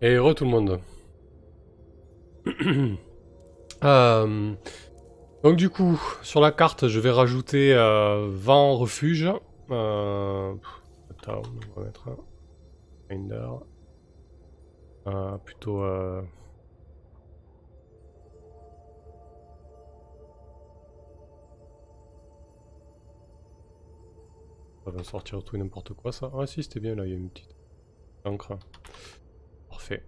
Et heureux tout le monde. Euh, donc du coup, sur la carte, je vais rajouter euh, vent refuge. Euh, on va mettre un Finder. Euh, plutôt. Euh... Ça va sortir tout et n'importe quoi ça. Ah si, c'était bien là, il y a une petite encre. Parfait.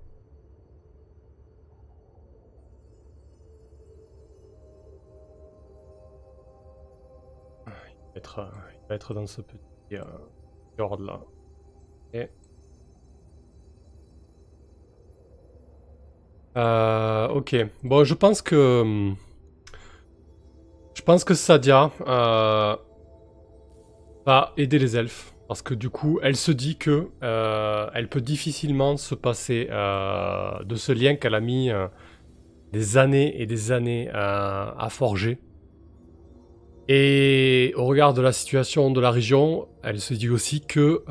Il va être, euh, il va être dans ce petit euh, là. Et... Euh, ok. Bon, je pense que... Je pense que Sadia euh, va aider les elfes. Parce que du coup, elle se dit que euh, elle peut difficilement se passer euh, de ce lien qu'elle a mis euh, des années et des années à forger. Et au regard de la situation de la région, elle se dit aussi que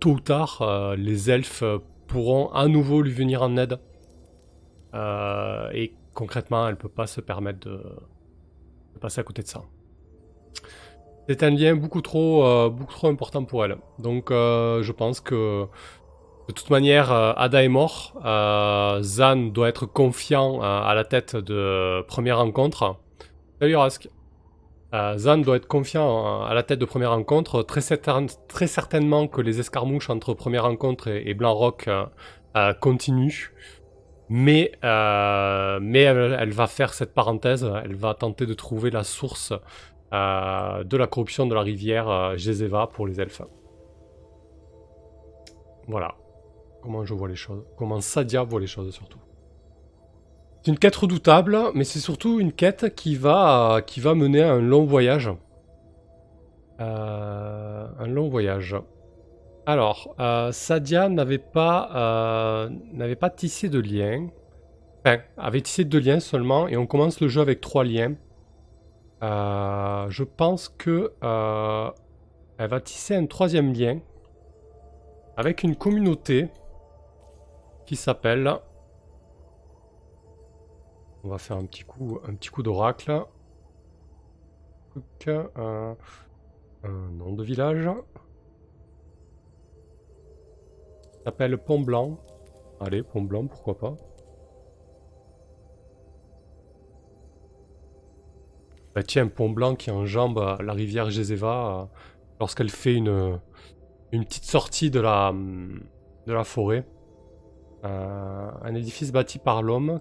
tôt ou tard, les elfes pourront à nouveau lui venir en aide. Et concrètement, elle peut pas se permettre de passer à côté de ça. C'est un lien beaucoup trop, euh, beaucoup trop important pour elle. Donc euh, je pense que de toute manière, euh, Ada est mort. Zan doit être confiant à la tête de première rencontre. Salut Rask. Zan doit être confiant à la tête de première rencontre. Très, certain- très certainement que les escarmouches entre première rencontre et, et Blanc-Rock euh, euh, continuent. Mais, elle va faire cette parenthèse. Elle va tenter de trouver la source euh, de la corruption de la rivière euh, pour les elfes. Voilà. Comment je vois les choses. Comment Sadia voit les choses surtout. C'est une quête redoutable, mais c'est surtout une quête qui va, qui va mener à un long voyage. Euh, un long voyage. Alors, euh, Sadia n'avait pas, euh, n'avait pas tissé de lien. Enfin, avait tissé deux liens seulement, et on commence le jeu avec trois liens. Euh, je pense que euh, elle va tisser un troisième lien avec une communauté qui s'appelle. On va faire un petit coup, un d'oracle. Truc, euh, un nom de village. S'appelle Pont Blanc. Allez, Pont Blanc, pourquoi pas. Bah tiens, Pont Blanc qui enjambe euh, la rivière Jezeva euh, lorsqu'elle fait une, une petite sortie de la, hum, de la forêt. Euh, un édifice bâti par l'homme.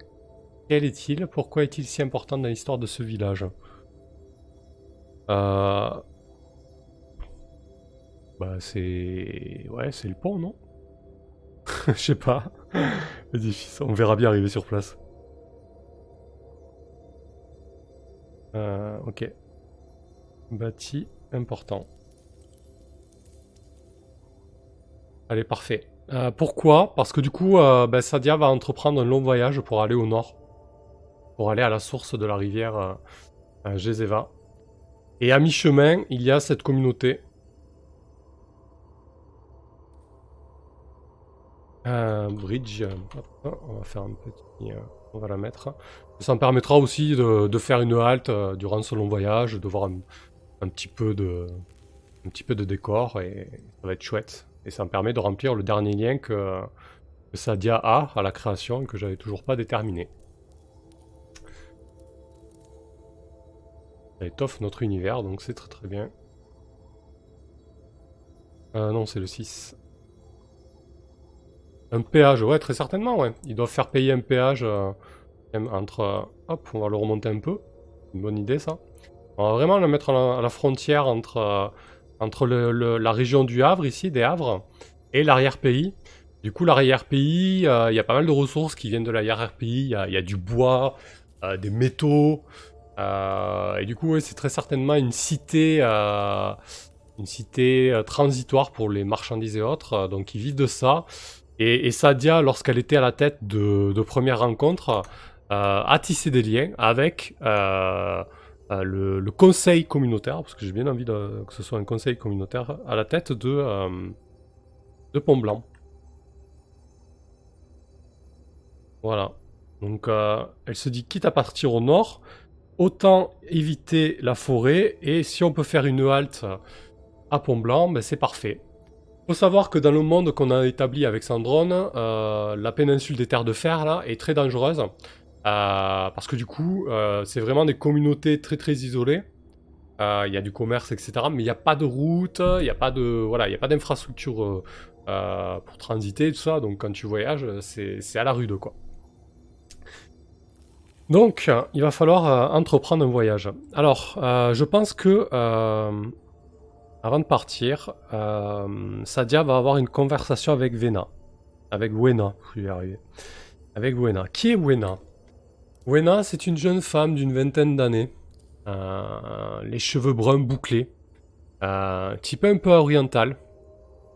Quel est-il? Pourquoi est-il si important dans l'histoire de ce village? Bah c'est... Ouais, c'est le pont, non? Je sais pas. Édifice, on verra bien arriver sur place. Euh, ok. Bâti important. Allez, parfait. Euh, pourquoi? Parce que du coup, euh, ben, Sadia va entreprendre un long voyage pour aller au nord. Pour aller à la source de la rivière Jezeva. Et à mi-chemin, il y a cette communauté. Un bridge. On va faire un petit... on va la mettre. Ça me permettra aussi de, faire une halte euh, durant ce long voyage, de voir un, petit peu de, décor et ça va être chouette. Et ça me permet de remplir le dernier lien que, que Sadia a à la création et que j'avais toujours pas déterminé. Ça étoffe notre univers, donc c'est très très bien. Euh, non, c'est le 6. Un péage, ouais, très certainement, ouais. Ils doivent faire payer un péage euh, entre... euh, hop, on va le remonter un peu. Une bonne idée, ça. On va vraiment le mettre à la, frontière entre, euh, entre la région du Havre, ici, des Havres, et l'arrière-pays. Du coup, l'arrière-pays, euh, il y a pas mal de ressources qui viennent de l'arrière-pays. Il y a, du bois, euh, des métaux. euh, et du coup, c'est très certainement une cité... euh, une cité euh, transitoire pour les marchandises et autres, euh, donc ils vivent de ça. Et, Sadia, lorsqu'elle était à la tête de première rencontre, euh, a tissé des liens avec euh, euh, le, conseil communautaire, parce que j'ai bien envie que ce soit un conseil communautaire à la tête de, de Pont Blanc. Voilà. Donc elle se dit quitte à partir au nord, autant éviter la forêt et si on peut faire une halte à Pont Blanc, ben, c'est parfait. Faut savoir que dans le monde qu'on a établi avec Sandrone, la péninsule des terres de fer là est très dangereuse parce que du coup c'est vraiment des communautés très très isolées. Il y a du commerce etc. Mais il n'y a pas de route, il n'y a pas de voilà, il a pas d'infrastructure pour transiter tout ça. Donc quand tu voyages, c'est à la rude quoi. Donc, il va falloir euh, entreprendre un voyage. Alors, euh, je pense que, euh, avant de partir, Sadia va avoir une conversation avec Vena. Avec Wena, je vais arriver. Avec Wena. Qui est Wena? Wena, c'est une jeune femme d'une vingtaine d'années. les cheveux bruns bouclés. type un peu oriental.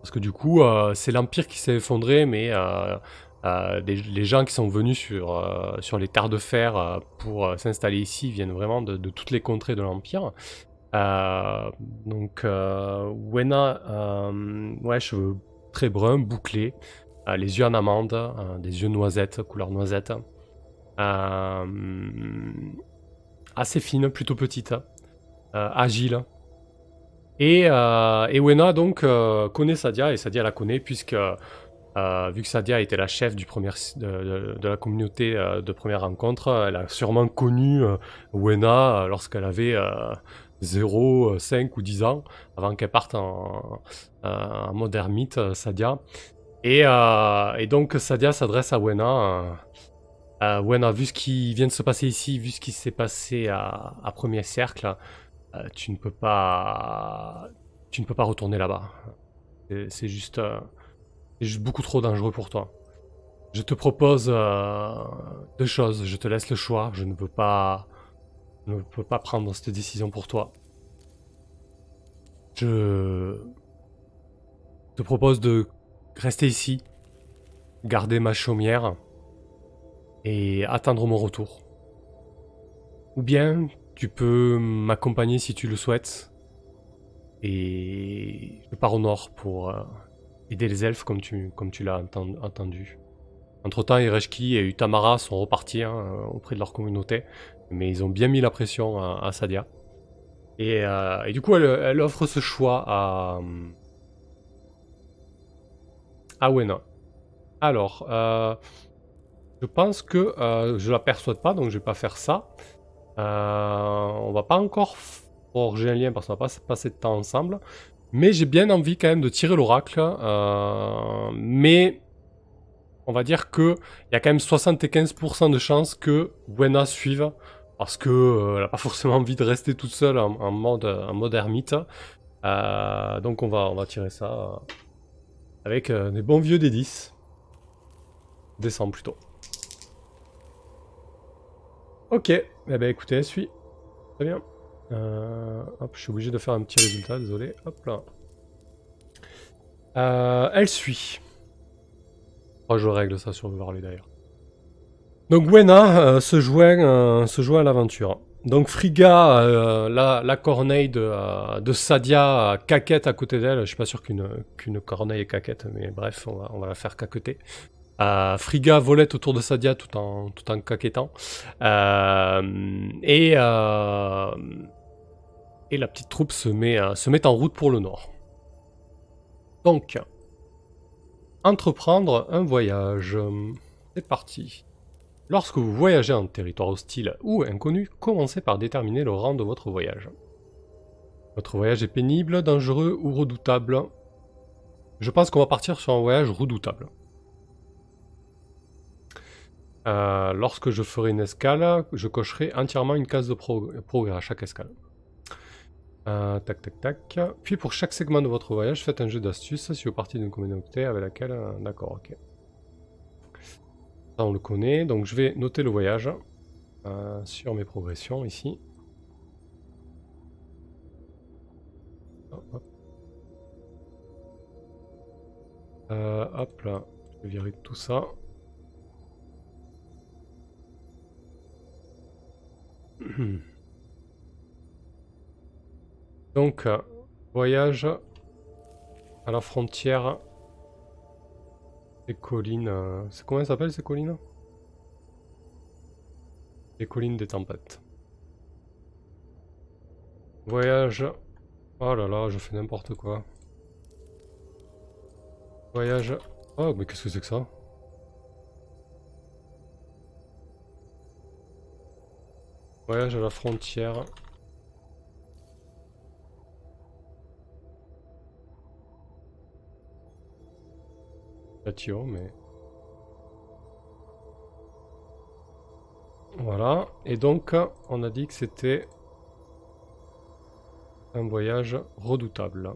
Parce que du coup, c'est l'Empire qui s'est effondré, mais euh, les gens qui sont venus sur, euh, sur les terres de fer euh, pour s'installer ici viennent vraiment de, toutes les contrées de l'Empire. donc, Wena, ouais, cheveux très bruns, bouclés, les yeux en amande, des yeux noisettes, couleur noisette. Assez fine, plutôt petite, agile. Et, et Wena donc connaît Sadia, et Sadia la connaît puisque euh, vu que Sadia était la chef du premier, de, la communauté euh, de première rencontre, elle a sûrement connu euh, Wena lorsqu'elle avait 0, 5 ou 10 ans, avant qu'elle parte en, mode ermite, Sadia. Et, donc Sadia s'adresse à Wena. Wena, vu ce qui vient de se passer ici, vu ce qui s'est passé à, Premier Cercle, tu ne peux pas, tu ne peux pas retourner là-bas. C'est juste c'est juste beaucoup trop dangereux pour toi. Je te propose euh, deux choses. Je te laisse le choix. Je ne veux pas, je ne peux pas prendre cette décision pour toi. Je te propose de rester ici, garder ma chaumière et attendre mon retour. Ou bien tu peux m'accompagner si tu le souhaites et je pars au nord pour euh, aider les elfes comme tu, comme tu l'as entendu. Entre-temps, Ereshki et Utamara sont repartis hein, auprès de leur communauté, mais ils ont bien mis la pression à, Sadia. Euh, et, du coup, elle, offre ce choix à, à Wena. Alors, euh, je pense que euh, je la persuade pas, donc je vais pas faire ça. on va pas encore forger un lien parce qu'on va pas passer de temps ensemble. Mais j'ai bien envie quand même de tirer l'oracle. Euh, mais on va dire qu'il y a quand même 75% de chances que Wena suive. Parce qu'elle euh, n'a pas forcément envie de rester toute seule en, mode, en mode ermite. Euh, donc on va, on va tirer ça avec des bons vieux des 10. Descend plutôt. Ok, eh ben écoutez, elle suit. Très bien. Euh, hop, je suis obligé de faire un petit résultat, désolé. Hop là. Euh, elle suit. Oh, je règle ça sur Varley d'ailleurs. Donc Wena euh, se, joint, se joint à l'aventure. Donc Friga, la, corneille de, de Sadia, caquette à côté d'elle. Je suis pas sûr qu'une corneille est caquette, mais bref, on va, on va la faire caqueter. Friga volette autour de Sadia tout en, tout caquettant. et et la petite troupe se met, euh, se met en route pour le nord. Donc, entreprendre un voyage. C'est parti. Lorsque vous voyagez en territoire hostile ou inconnu, commencez par déterminer le rang de votre voyage. Votre voyage est pénible, dangereux ou redoutable Je pense qu'on va partir sur un voyage redoutable. Euh, lorsque je ferai une escale, je cocherai entièrement une case de progrès à chaque escale. Euh, tac, tac, tac. Puis pour chaque segment de votre voyage, faites un jeu d'astuce si vous partez d'une communauté avec laquelle... Euh, d'accord, ok. Ça, on le connaît. Donc je vais noter le voyage sur mes progressions ici. hop. hop là, je vais virer tout ça. Donc, euh, voyage à la frontière des collines. Euh, c'est comment ça s'appelle ces collines? Les collines des tempêtes. Voyage. Oh là là, je fais n'importe quoi. Voyage. Oh, mais qu'est-ce que c'est que ça? Voyage à la frontière. mais... Voilà, et donc on a dit que c'était un voyage redoutable.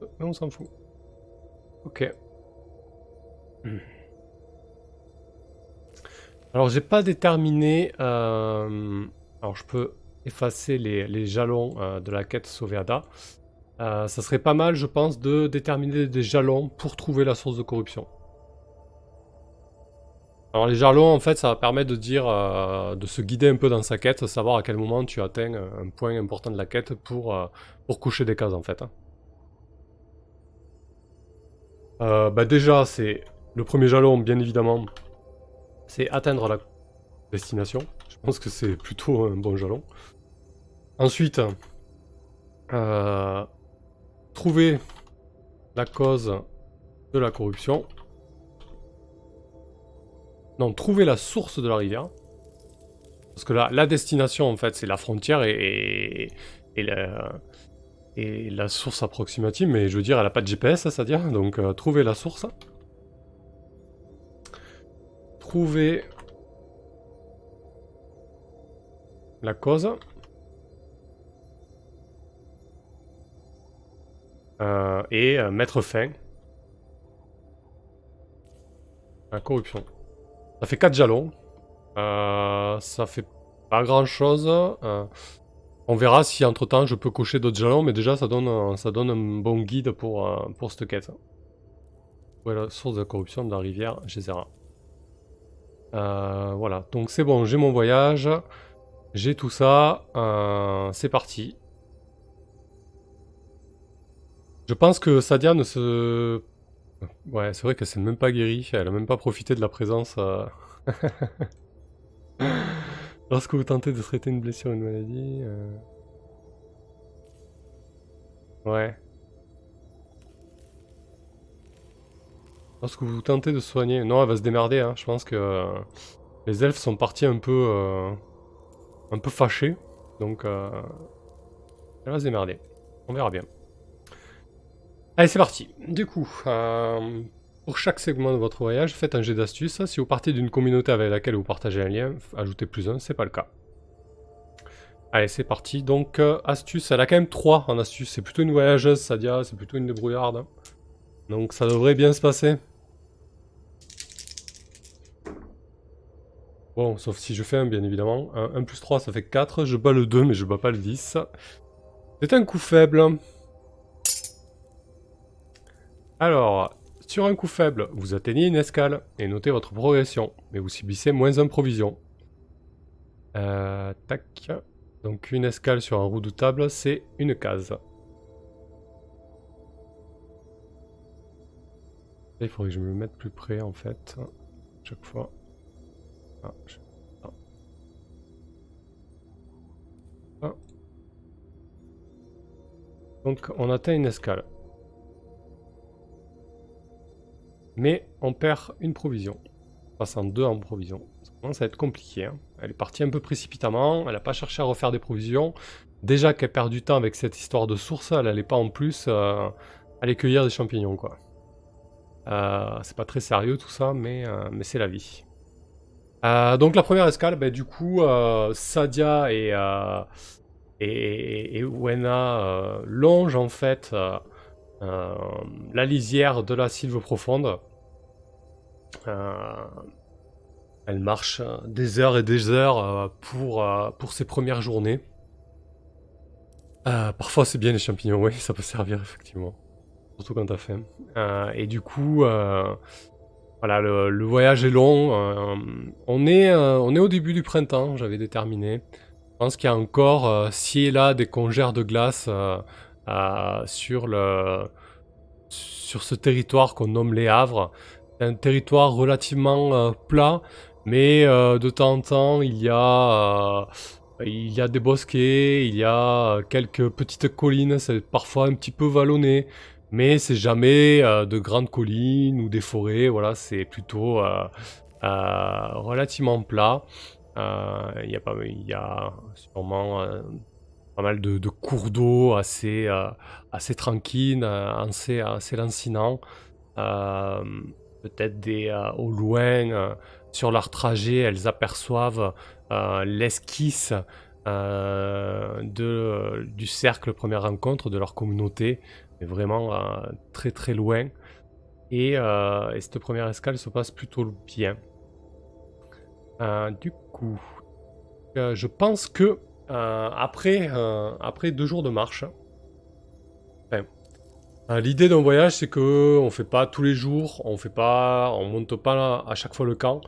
Mais on s'en fout. Ok. Alors j'ai pas déterminé... Euh, alors je peux effacer les, jalons euh, de la quête Sauveada. Euh, ça serait pas mal, je pense, de déterminer des jalons pour trouver la source de corruption. Alors les jalons, en fait, ça va permettre de dire, de se guider un peu dans sa quête, savoir à quel moment tu atteins un point important de la quête pour, pour coucher des cases, en fait. Hein. bah déjà, c'est le premier jalon, bien évidemment, c'est atteindre la destination. Je pense que c'est plutôt un bon jalon. Ensuite, trouver la cause de la corruption. Non, trouver la source de la rivière. Parce que là, la destination, en fait, c'est la frontière et, et, la, et, la, source approximative. Mais je veux dire, elle n'a pas de GPS, c'est-à-dire. Donc, euh, trouver la source. Trouver la cause. Euh, et euh, mettre fin à la corruption. Ça fait 4 jalons. Euh, ça fait pas grand chose. on verra si entre temps je peux cocher d'autres jalons, mais déjà ça donne, ça donne un bon guide pour, pour cette quête. Voilà, source de corruption de la rivière Gézera. Voilà, donc c'est bon, j'ai mon voyage, j'ai tout ça, c'est parti. Je pense que Sadia ne se... Ouais, c'est vrai qu'elle s'est même pas guérie, elle a même pas profité de la présence... Euh. Lorsque vous tentez de traiter une blessure ou une maladie... Euh. Ouais. Lorsque vous tentez de soigner... Non, elle va se démerder, hein. je pense que... Euh, les elfes sont partis un peu... Un peu fâchés, donc... Elle va se démerder. On verra bien. Allez, c'est parti. Du coup, euh, pour chaque segment de votre voyage, faites un jet d'astuce. Si vous partez d'une communauté avec laquelle vous partagez un lien, ajoutez plus un, c'est pas le cas. Allez, c'est parti. Donc, euh, astuce, elle a quand même 3 en astuce. C'est plutôt une voyageuse, Sadia, c'est plutôt une débrouillarde. Donc, ça devrait bien se passer. Bon, sauf si je fais un, bien évidemment. 1, plus 3, ça fait 4. Je bats le 2, mais je bats pas le 10. C'est un coup faible. Alors, sur un coup faible, vous atteignez une escale et notez votre progression, mais vous subissez moins un provision. Euh, tac. Donc une escale sur un redoutable, c'est une case. Il faudrait que je me mette plus près en fait, chaque fois. Ah, ah. Donc on atteint une escale. Mais on perd une provision. Passant deux en provision. Ça commence être compliqué. Hein. Elle est partie un peu précipitamment. Elle n'a pas cherché à refaire des provisions. Déjà qu'elle perd du temps avec cette histoire de source, elle n'allait pas en plus euh, aller cueillir des champignons. quoi. Euh, c'est pas très sérieux tout ça, mais, euh, mais c'est la vie. Donc la première escale, bah, du coup, Sadia et, et, et Wena longent en fait euh, la lisière de la sylve profonde. Euh, elle marche des heures et des heures euh, pour, pour ses premières journées. parfois c'est bien les champignons, oui, ça peut servir effectivement. Surtout quand t'as faim. et du coup, voilà, le, voyage est long. on, est, on est au début du printemps, j'avais déterminé. Je pense qu'il y a encore, ci et là, des congères de glace sur, le, sur ce territoire qu'on nomme les Havres. un territoire relativement plat, mais de temps en temps, il y a il y a des bosquets, il y a quelques petites collines, c'est parfois un petit peu vallonné, mais c'est jamais de grandes collines ou des forêts, voilà, c'est plutôt relativement plat. Il y, a y a sûrement pas mal de, cours d'eau assez, euh, assez tranquilles, euh, assez, assez lancinants. Euh, peut-être des au loin, sur leur trajet, elles aperçoivent l'esquisse du cercle première rencontre de leur communauté, vraiment très très loin. Et, et, cette première escale se passe plutôt bien. du coup, je pense que euh, après, euh, après deux jours de marche, euh, l'idée d'un voyage, c'est que on fait pas tous les jours, on fait pas, on monte pas à chaque fois le camp,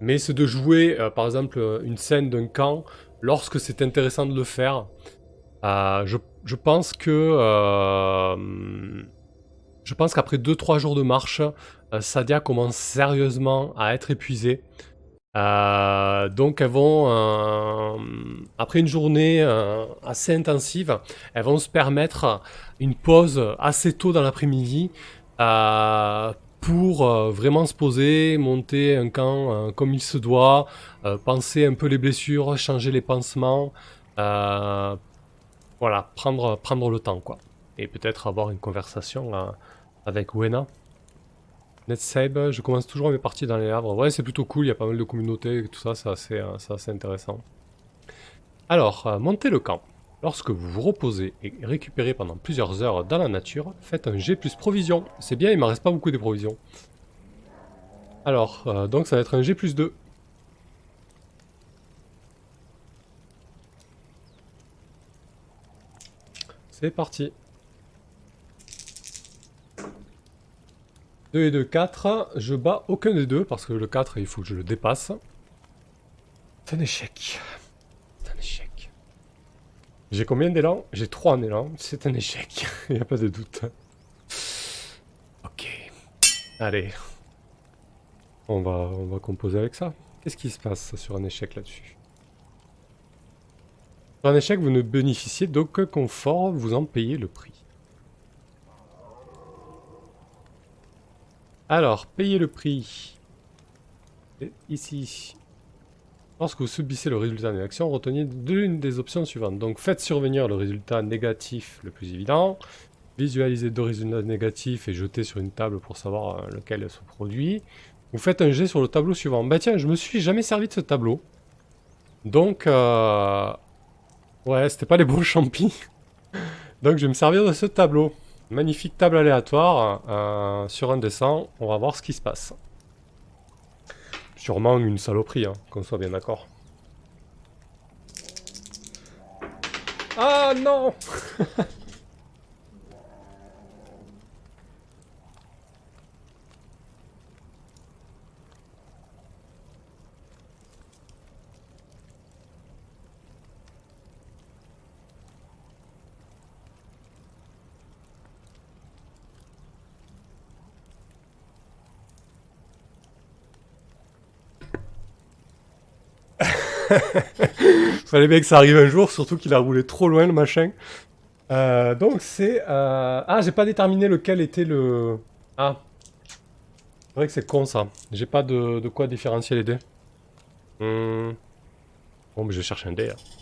mais c'est de jouer, par exemple, une scène d'un camp lorsque c'est intéressant de le faire. Je, pense que je pense qu'après 2-3 jours de marche, Sadia commence sérieusement à être épuisée. Euh, donc elles vont, euh, après une journée euh, assez intensive, elles vont se permettre une pause assez tôt dans l'après-midi pour vraiment se poser, monter un camp comme il se doit, penser un peu les blessures, changer les pansements, voilà, prendre, prendre le temps quoi. Et peut-être avoir une conversation avec Wena. NetSabe, je commence toujours mes parties dans les arbres. Ouais, c'est plutôt cool, il y a pas mal de communautés et tout ça, c'est assez, euh, intéressant. Alors, euh, montez le camp. Lorsque vous vous reposez et récupérez pendant plusieurs heures dans la nature, faites un G plus provision. C'est bien, il m'en reste pas beaucoup de provisions. Alors, euh, donc ça va être un G plus 2. C'est parti. 2 et 2, 4. Je bats aucun des deux parce que le 4, il faut que je le dépasse. C'est un échec. C'est un échec. J'ai combien d'élan? J'ai 3 en élan. C'est un échec. il n'y a pas de doute. Ok. Allez. On va, on va composer avec ça. Qu'est-ce qui se passe sur un échec là-dessus? Un échec, vous ne bénéficiez d'aucun confort, vous en payez le prix. Alors, payez le prix. ici. Lorsque vous subissez le résultat d'une action, retenez l'une des options suivantes. Donc faites survenir le résultat négatif le plus évident. Visualisez deux résultats négatifs et jetez sur une table pour savoir euh, lequel se produit. Vous faites un jet sur le tableau suivant. Bah tiens, je me suis jamais servi de ce tableau. Donc, euh... ouais, c'était pas les bons champis. Donc je vais me servir de ce tableau. Magnifique table aléatoire euh, sur un dessin. On va voir ce qui se passe. Sûrement une saloperie, hein, qu'on soit bien d'accord. Ah non Fallait bien que ça arrive un jour, surtout qu'il a roulé trop loin le machin. Euh, donc c'est... Euh, ah, j'ai pas déterminé lequel était le... Ah. C'est vrai que c'est con ça. J'ai pas de, quoi différencier les dés. Hmm. Bon, mais je cherche un dé. Hein.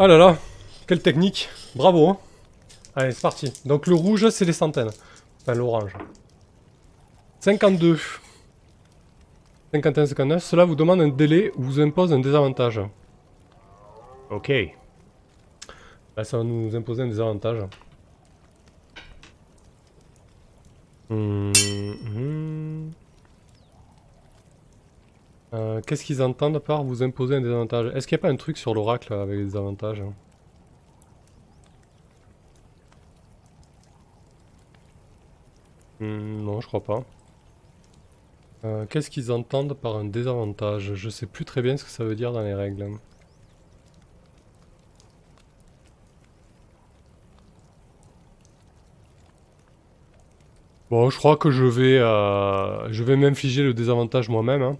Oh là là, quelle technique. Bravo. Hein. Allez, c'est parti. Donc le rouge, c'est les centaines. Enfin, l'orange. 52. 51, 59. Cela vous demande un délai ou vous impose un désavantage. Ok. Là, ça va nous imposer un désavantage. Hum, hum. Euh, qu'est-ce qu'ils entendent par vous imposer un désavantage? Est-ce qu'il n'y a pas un truc sur l'oracle avec des avantages hein? Hmm, Non, je crois pas. Euh, Qu'est-ce qu'ils entendent par un désavantage? Je sais plus très bien ce que ça veut dire dans les règles. Bon, je crois que je vais, euh, je m'infliger le désavantage moi-même. hein.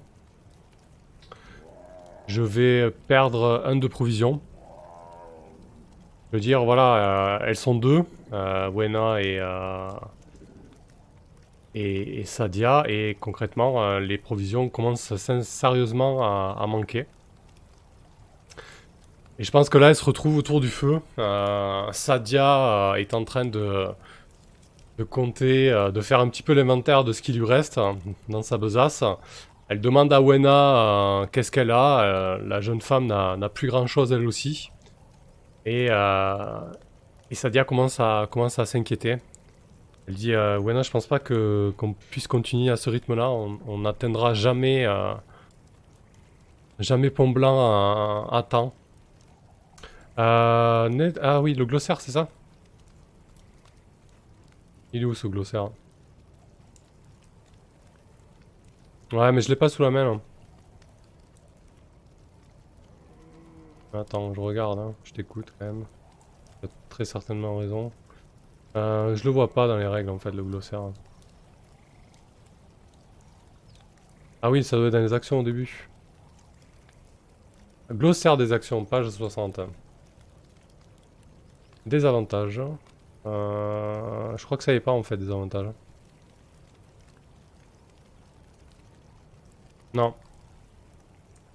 Je vais perdre un de provision. Je veux dire, voilà, euh, elles sont deux, euh, Wena et, euh, Sadia, et concrètement, euh, les provisions commencent sérieusement à, manquer. Et je pense que là, elles se retrouvent autour du feu. Sadia est en train de, de compter, de faire un petit peu l'inventaire de ce qui lui reste euh, dans sa besace. Elle demande à Wena euh, qu'est-ce qu'elle a. Euh, la jeune femme n'a plus grand-chose elle aussi. Et, euh, Sadia commence à, s'inquiéter. Elle dit Wena, je pense pas qu'on puisse continuer à ce rythme-là. On n'atteindra jamais, jamais Pont Blanc à, à temps. Ah oui, le glossaire, c'est ça? Il est où ce glossaire? Ouais, mais je l'ai pas sous la main. là. Attends, je regarde, hein. je t'écoute quand même. Tu as très certainement raison. Euh, je le vois pas dans les règles en fait, le glossaire. Ah oui, ça doit être dans les actions au début. Glossaire des actions, page 60. Désavantages. Euh, je crois que ça y est pas en fait, des avantages. Non.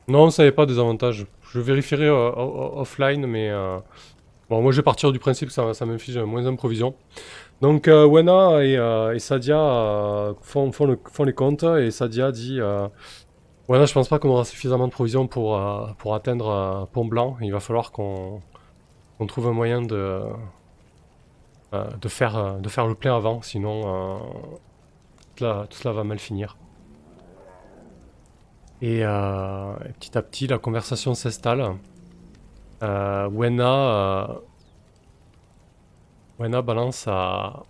Non, ça est pas des avantages. Je vérifierai euh, offline, mais... euh, Bon, moi je vais partir du principe que ça, ça m'inflige moins de provision. Donc euh, Wena et, euh, Sadia font, font, font les comptes et Sadia dit Wena, je pense pas qu'on aura suffisamment de provisions pour, pour atteindre Pont Blanc. Il va falloir qu'on trouve un moyen de, de, faire, de faire le plein avant, sinon tout, tout cela va mal finir. Et, euh, et petit à petit, la conversation s'installe. Euh, Wena, euh, balance à,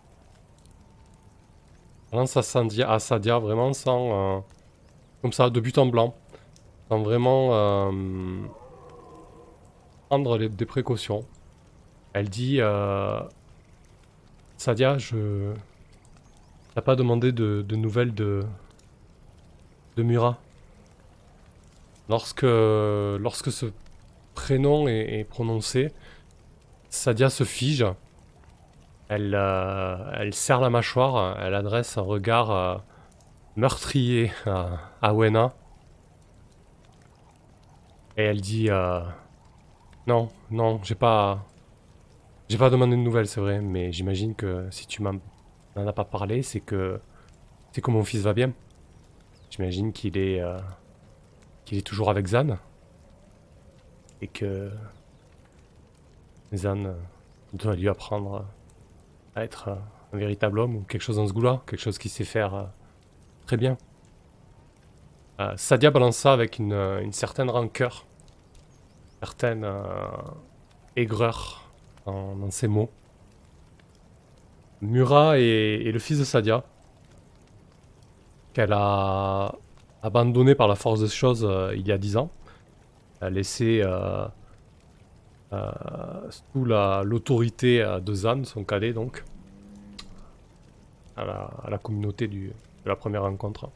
balance à Sadia vraiment sans, euh, comme ça, de but en blanc, sans vraiment prendre des précautions. Elle dit, Sadia, je, t'as pas demandé de, de nouvelles de, de Murat? Lorsque, lorsque ce prénom est, prononcé, Sadia se fige. Elle, euh, elle serre la mâchoire, elle adresse un regard euh, meurtrier à, Wena. Et elle dit euh, Non, non, j'ai pas. J'ai pas demandé de nouvelles, c'est vrai, mais j'imagine que si tu m'en as pas parlé, c'est que. C'est que mon fils va bien. J'imagine qu'il est. qu'il est toujours avec Zan. Et que. Zan euh, doit lui apprendre à être euh, un véritable homme ou quelque chose dans ce goût-là, quelque chose qu'il sait faire euh, très bien. Euh, Sadia balance ça avec une, certaine rancœur, une certaine aigreur dans, ses mots. Murat est le fils de Sadia, qu'elle a abandonné par la force des choses euh, il y a dix ans. Elle a laissé euh, euh, sous la- l'autorité de Zan, son cadet donc, à la, communauté du, de la première rencontre.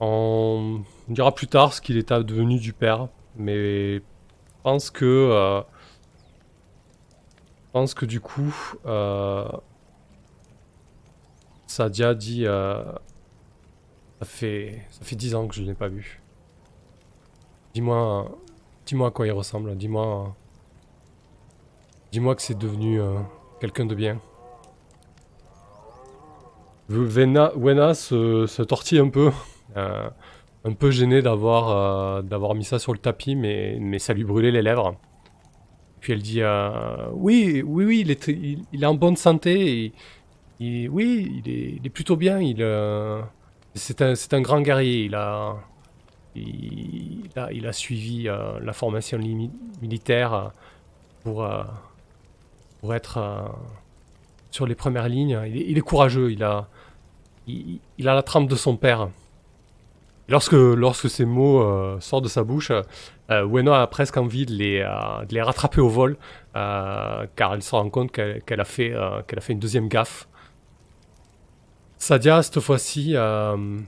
On dira plus tard ce qu'il est advenu du père, mais je pense que je pense que du coup Sadia dit ça fait ça fait dix ans que je ne l'ai pas vu. Dis-moi dis-moi à quoi il ressemble, dis-moi dis-moi que c'est devenu euh, quelqu'un de bien. Vena, Wena se, se tortille un peu, euh, un peu gêné d'avoir euh, d'avoir mis ça sur le tapis, mais, mais ça lui brûlait les lèvres. Puis elle dit Oui, oui, oui, il est, il, est en bonne santé. et- oui, il est, plutôt bien. Il, c'est un, grand guerrier. Il a, il, a, il a suivi euh, la formation militaire euh, pour, euh, pour être sur les premières lignes. Il est, courageux. Il a, il, a la trempe de son père. lorsque, ces mots sortent de sa bouche, Wena a presque envie de les, de les rattraper au vol, car elle se rend compte qu'elle a, fait, qu'elle a fait une deuxième gaffe. Sadia, cette fois-ci, ne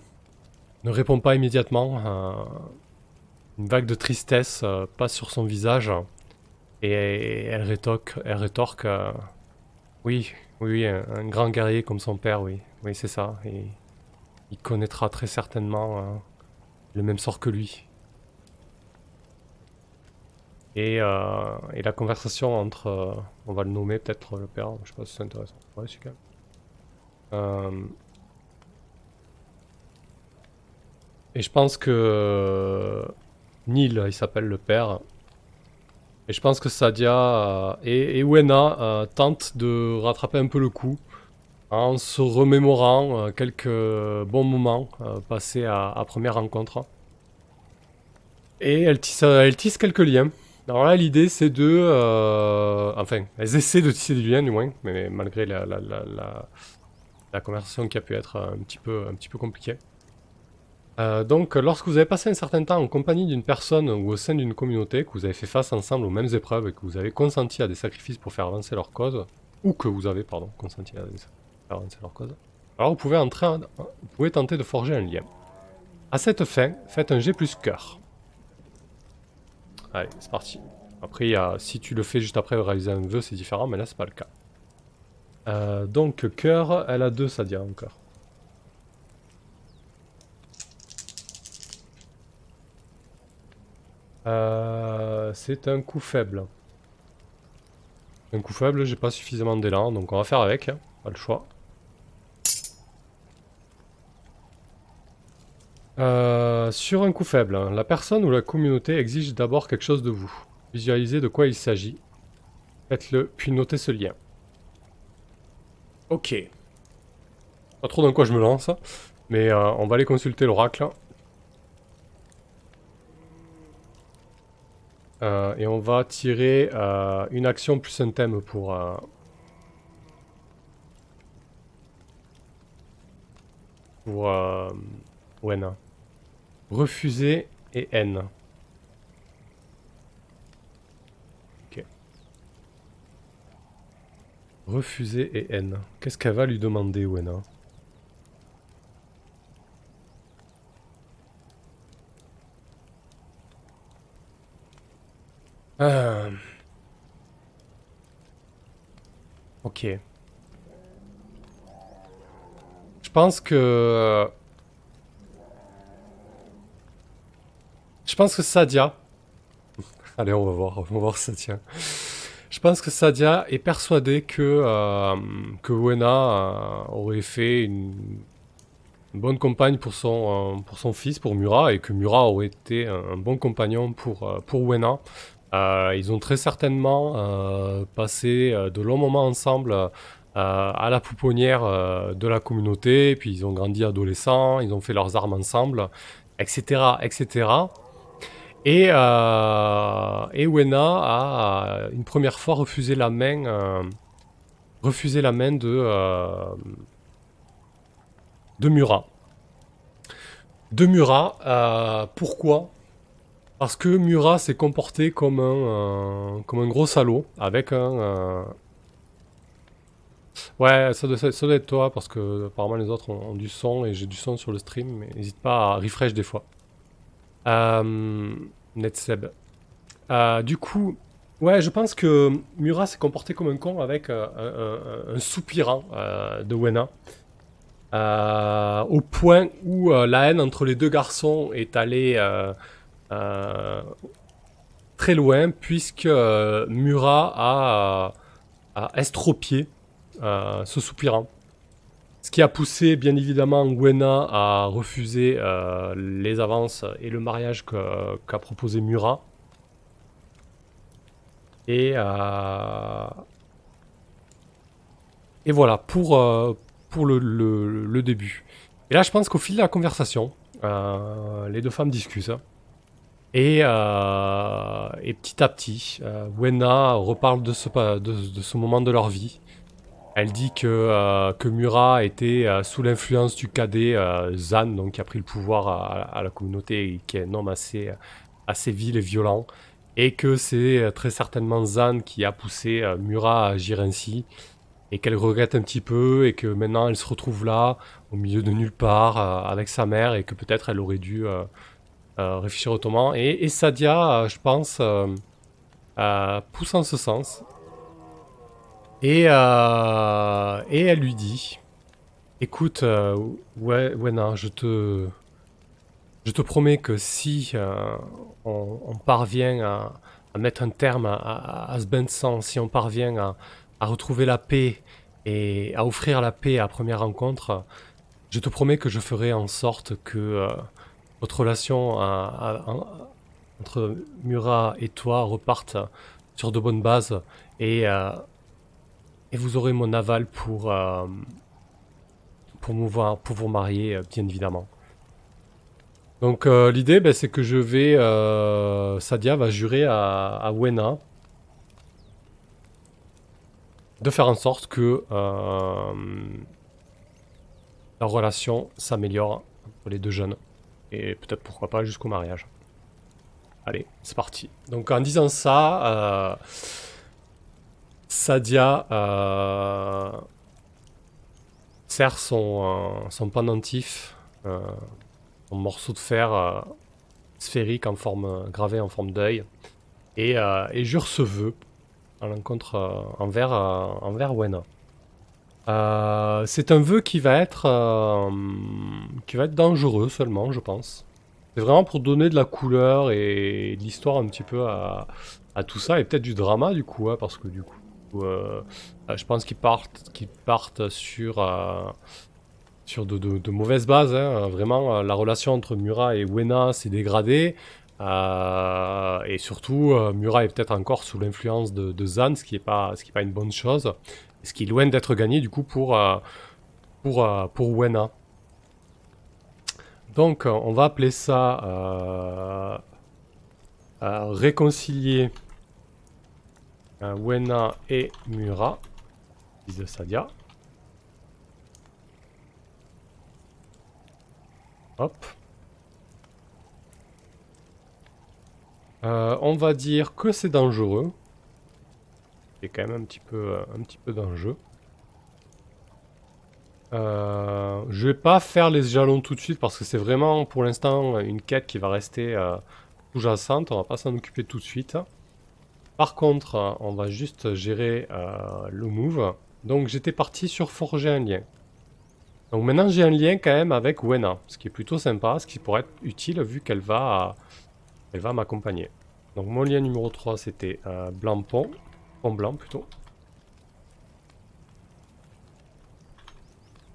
répond pas immédiatement. une vague de tristesse passe sur son visage. Et elle rétorque, elle rétorque oui, oui, un, grand guerrier comme son père, oui. Oui, c'est ça. Il connaîtra très certainement euh, le même sort que lui. Et, euh, la conversation entre, euh, on va le nommer peut-être le père, je sais pas si c'est intéressant. Ouais, c'est quand même. Et je pense que Neil, il s'appelle le père, et je pense que Sadia euh, et, Wena euh, tentent de rattraper un peu le coup en se remémorant euh, quelques bons moments passés à, première rencontre. Et elles tissent, quelques liens. Alors là, l'idée, c'est de... enfin, elles essaient de tisser des liens, du moins, mais malgré la, la, conversation qui a pu être un petit peu, un petit peu compliquée. Euh, donc, lorsque vous avez passé un certain temps en compagnie d'une personne ou au sein d'une communauté, que vous avez fait face ensemble aux mêmes épreuves et que vous avez consenti à des sacrifices pour faire avancer leur cause, ou que vous avez, pardon, consenti à faire avancer leur cause, alors vous pouvez, entrer vous pouvez tenter de forger un lien. À cette fin, faites un G plus cœur. Allez, c'est parti. Après, si tu le fais juste après réaliser un vœu, c'est différent, mais là, c'est pas le cas. Euh, donc, cœur, elle a deux, ça dit encore. Euh, c'est un coup faible. Un coup faible, j'ai pas suffisamment d'élan, donc on va faire avec, hein. pas le choix. Euh, sur un coup faible, hein, la personne ou la communauté exige d'abord quelque chose de vous. Visualisez de quoi il s'agit. Faites-le, puis notez ce lien. Ok. Pas trop dans quoi je me lance, mais euh, on va aller consulter l'oracle. Euh, et on va tirer euh, une action plus un thème pour... Euh, pour Wena. Refuser et N. Ok. Refuser et N. Qu'est-ce qu'elle va lui demander, Wena? Euh... Ok. Je pense que... Je pense que Sadia... Allez, on va voir, on va voir ça tient. Je pense que Sadia est persuadée que, euh, que Wena euh, aurait fait une, bonne compagne pour son, euh, pour son fils, pour Murat, et que Murat aurait été un, bon compagnon pour, pour Wena. Euh, ils ont très certainement euh, passé euh, de longs moments ensemble à la pouponnière de la communauté, puis ils ont grandi adolescents, ils ont fait leurs armes ensemble, etc. etc. Et, et Wena a une première fois refusé la main, refusé la main de, de Murat. De Murat, pourquoi? Parce que Murat s'est comporté comme un, comme un gros salaud, avec un... Ouais, ça doit, être toi, parce que apparemment les autres ont, du son, et j'ai du son sur le stream, mais n'hésite pas à refresh des fois. Euh, Netseb. Euh, du coup, ouais, je pense que Murat s'est comporté comme un con avec euh, un, soupirant de Wena. au point où la haine entre les deux garçons est allée euh, très loin, puisque euh, Murat a, a estropié euh, ce soupirant. Ce qui a poussé bien évidemment Gwena à refuser les avances et le mariage qu'a proposé Murat. Et, et voilà pour, pour le, le, début. Et là je pense qu'au fil de la conversation, les deux femmes discutent. Et, euh, et, petit à petit, euh, Wena reparle de ce, moment de leur vie. Elle dit que, que Murat était sous l'influence du cadet Zan, donc qui a pris le pouvoir à, la communauté et qui est un homme assez, assez vil et violent. Et que c'est très certainement Zan qui a poussé Murat à agir ainsi. Et qu'elle regrette un petit peu et que maintenant elle se retrouve là, au milieu de nulle part, avec sa mère, et que peut-être elle aurait dû réfléchir autrement. Et, et Sadia, je pense, pousse en ce sens. Et, euh, et elle lui dit Écoute, euh, ouais, ouais, non, je te, je te promets que si euh, on, parvient à, mettre un terme à, ce bain de sang, si on parvient à, retrouver la paix et à offrir la paix à première rencontre, je te promets que je ferai en sorte que votre relation entre Murat et toi reparte sur de bonnes bases et et vous aurez mon aval pour, euh, pour, pour vous marier, euh, bien évidemment. Donc euh, l'idée, ben, c'est que je vais... Sadia va jurer à, à, Wena de faire en sorte que la relation s'améliore entre les deux jeunes. Et peut-être pourquoi pas jusqu'au mariage. Allez, c'est parti. Donc en disant ça... Sadia euh, serre son, euh, son pendentif, euh, son morceau de fer sphérique en forme gravé en forme d'œil, et, et, jure ce vœu à l'encontre envers, envers. C'est un vœu qui va être qui va être dangereux seulement, je pense. C'est vraiment pour donner de la couleur et de l'histoire un petit peu à, tout ça et peut-être du drama du coup, hein, parce que du coup euh, euh, je pense qu'ils partent, qu'ils partent sur, euh, sur de, mauvaises bases. Hein. Vraiment, la relation entre Murat et Wena s'est dégradée. et surtout, Murat est peut-être encore sous l'influence de, Zan, ce qui n'est pas, pas une bonne chose. Ce qui est loin d'être gagné du coup pour, pour, pour Wena? Donc, on va appeler ça réconcilier Wena et Mura, fils de Sadia. Hop. Euh, on va dire que c'est dangereux. Quand même un petit peu, euh, un petit peu. Euh, je vais pas faire les jalons tout de suite parce que c'est vraiment pour l'instant une quête qui va rester euh, sous-jacente. On va pas s'en occuper tout de suite. Par contre, euh, on va juste gérer le move. Donc j'étais parti sur forger un lien. Donc maintenant j'ai un lien quand même avec Wena, ce qui est plutôt sympa, ce qui pourrait être utile vu qu'elle va, va m'accompagner. Donc mon lien numéro 3 c'était blanc pont, blanc plutôt.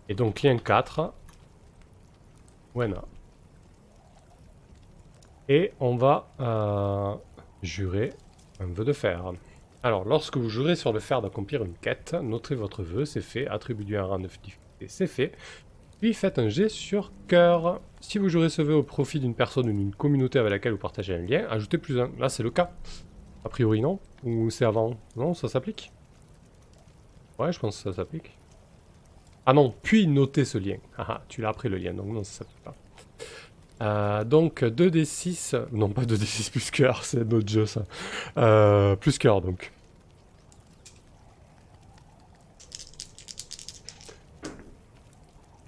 Et donc lien 4, Wena. Et on va jurer un vœu de fer. Alors, lorsque vous jurez sur le fer d'accomplir une quête, notez votre vœu, c'est fait, attribuez un rang de difficulté, c'est fait. Puis faites un jet sur cœur. Si vous jurez ce vœu au profit d'une personne ou d'une communauté avec laquelle vous partagez un lien, ajoutez plus un. Là, c'est le cas. A priori, non Ou c'est avant Non, ça s'applique Ouais, je pense que ça s'applique. Ah non, puis notez ce lien. Ah, ah tu l'as après le lien, donc non, ça s'applique pas. Euh, donc 2d6, non pas 2d6 plus cœur, c'est notre jeu ça. Euh, plus cœur donc.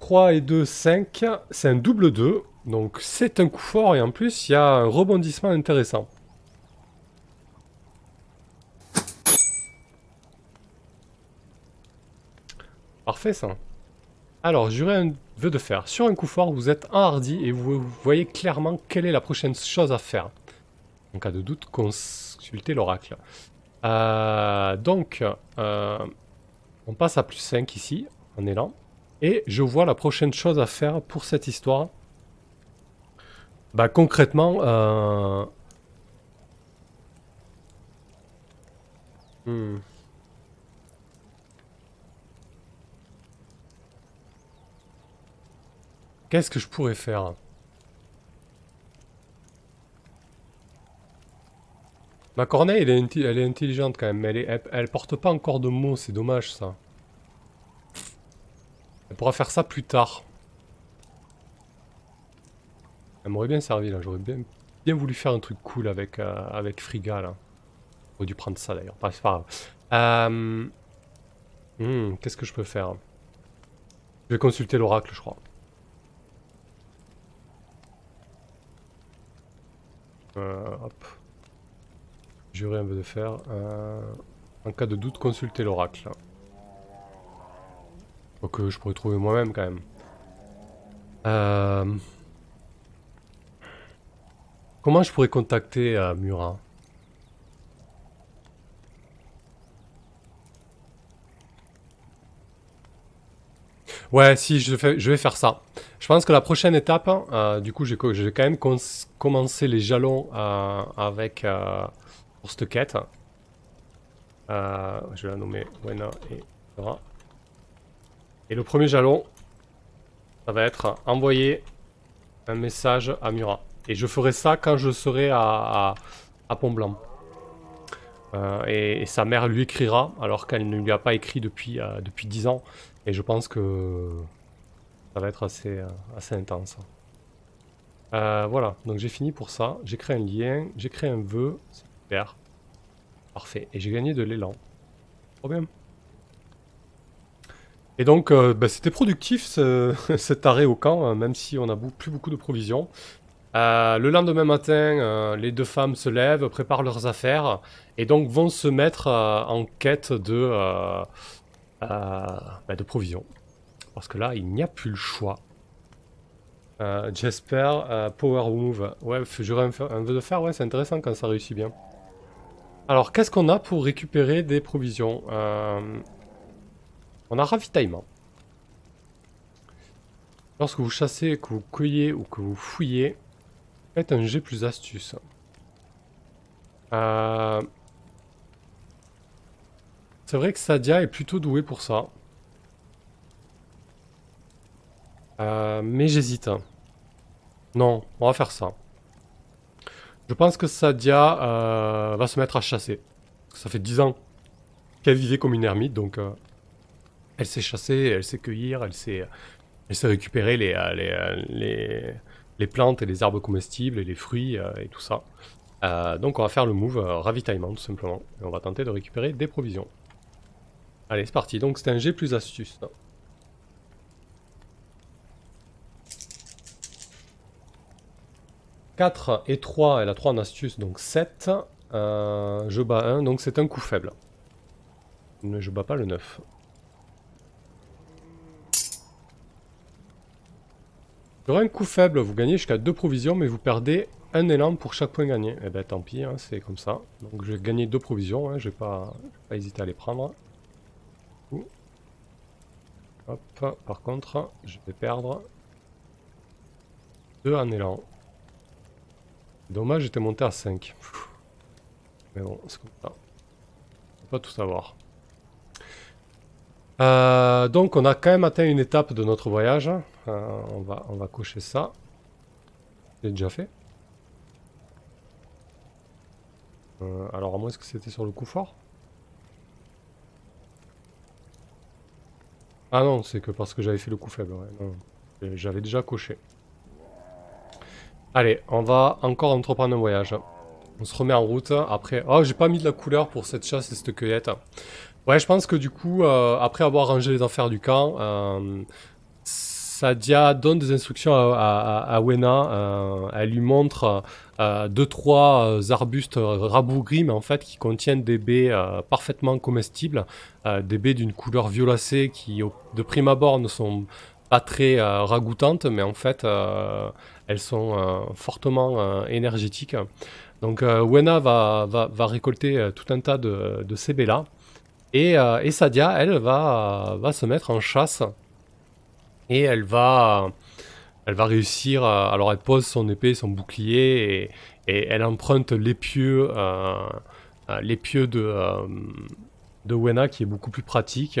« 3 et 2, 5, c'est un double 2, donc c'est un coup fort et en plus il y a un rebondissement intéressant. Alors, j'aurais un vœu de faire. Sur un coup fort, vous êtes enhardi et vous voyez clairement quelle est la prochaine chose à faire. En cas de doute, consultez l'oracle. Euh, donc, euh, on passe à plus 5 ici, en élan. Et je vois la prochaine chose à faire pour cette histoire. Bah concrètement, euh... Hmm. Qu'est-ce que je pourrais faire Ma corneille, elle est, intelligente quand même, mais elle, porte pas encore de mots, c'est dommage ça. pourra faire ça plus tard. Elle m'aurait bien servi là, j'aurais bien, voulu faire un truc cool avec, euh, avec Friga là. J'aurais dû prendre ça d'ailleurs, c'est pas grave. Euh, hmm, qu'est-ce que je peux faire? Je vais consulter l'oracle je crois. Hop. Jurer un peu de fer. en cas de doute, consulter l'oracle. Que je pourrais trouver moi-même quand même. Euh... Comment je pourrais contacter euh, Murat? Ouais, si, je, je vais faire ça. Je pense que la prochaine étape, euh, du coup, je vais quand même commencer les jalons euh, avec pour cette quête. je vais la nommer Wena et Et le premier jalon, ça va être envoyer un message à Murat. Et je ferai ça quand je serai à, Pont Blanc. Euh, et, sa mère lui écrira, alors qu'elle ne lui a pas écrit depuis, euh, depuis 10 ans. Et je pense que ça va être assez, euh, assez intense. voilà, donc j'ai fini pour ça. J'ai créé un lien, j'ai créé un vœu. Super. Parfait. Et j'ai gagné de l'élan. Trop bien. Et donc, bah, c'était productif cet arrêt au camp, même si on n'a plus beaucoup de provisions. Euh, le lendemain matin, euh, les deux femmes se lèvent, préparent leurs affaires et donc vont se mettre euh, en quête de, bah, de provisions. Parce que là, il n'y a plus le choix. J'espère Power Move. Ouais, j'aurais un, un vœu de faire, ouais, c'est intéressant quand ça réussit bien. Alors, qu'est-ce qu'on a pour récupérer des provisions? On a ravitaillement. Lorsque vous chassez, que vous cueillez ou que vous fouillez, Faites un G plus astuce. Euh, c'est vrai que Sadia est plutôt doué pour ça. Euh, mais j'hésite. Non, on va faire ça. Je pense que Sadia euh, va se mettre à chasser. Ça fait 10 ans qu'elle vivait comme une ermite, donc elle sait chasser, elle sait cueillir, elle sait, récupérer les, les, plantes et les arbres comestibles et les fruits euh, et tout ça. Euh, donc on va faire le move euh, ravitaillement tout simplement. Et on va tenter de récupérer des provisions. Allez, c'est parti. Donc c'est un G plus astuce. 4 et 3, elle a 3 en astuce, donc 7. je bats 1, donc c'est un coup faible. Mais je bats pas le 9. un coup faible, vous gagnez jusqu'à 2 provisions, mais vous perdez un élan pour chaque point gagné. Eh ben tant pis, hein, c'est comme ça. Donc je vais gagner 2 provisions, hein, je vais pas, pas hésiter à les prendre. Hop, par contre, je vais perdre 2 en élan. Dommage, j'étais monté à 5. Mais bon, c'est comme ça. On peut pas tout savoir. Euh, donc on a quand même atteint une étape de notre voyage. Euh, on, va, on va cocher ça. J'ai déjà fait. Euh, alors à moins que c'était sur le coup fort Ah non, c'est que parce que j'avais fait le coup faible. J'avais déjà coché. Allez, on va encore entreprendre un voyage. On se remet en route. Après... Oh, j'ai pas mis de la couleur pour cette chasse et cette cueillette. Ouais, je pense que du coup, euh, après avoir rangé les affaires du camp, euh, Sadia donne des instructions à, Wena. Euh, elle lui montre deux, trois arbustes rabougris, mais en fait qui contiennent des baies parfaitement comestibles, des baies d'une couleur violacée qui, de prime abord, ne sont pas très ragoûtantes, mais en fait, elles sont fortement énergétiques. Donc, Wena va, va, récolter tout un tas de, ces baies-là. Euh, et, Sadia, elle, va, va se mettre en chasse. Et elle va, elle va réussir. alors, elle pose son épée, son bouclier, et, elle emprunte l'épieu, euh, euh, l'épieu de, Wena, qui est beaucoup plus pratique.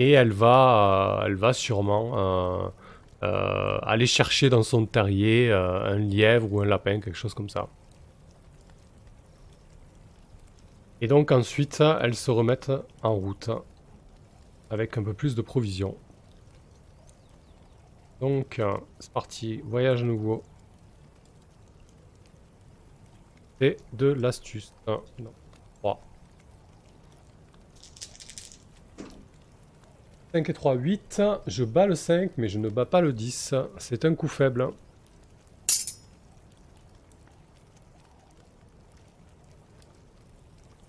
Et elle va, elle va sûrement aller chercher dans son terrier un lièvre ou un lapin, quelque chose comme ça. Et donc ensuite, elles se remettent en route avec un peu plus de provisions. Donc, euh, c'est parti, voyage nouveau. C'est de l'astuce. non, 3. 5 et 3, 8. Je bats le 5, mais je ne bats pas le 10. C'est un coup faible.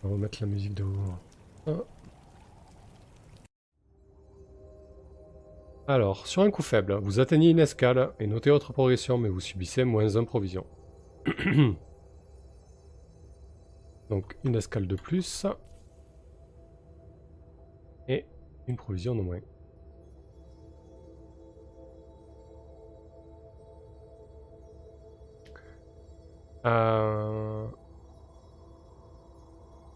On va remettre la musique de haut. Alors, sur un coup faible, vous atteignez une escale et notez votre progression, mais vous subissez moins 1 provision. Donc, une escale de plus. Et une provision de moins. Euh,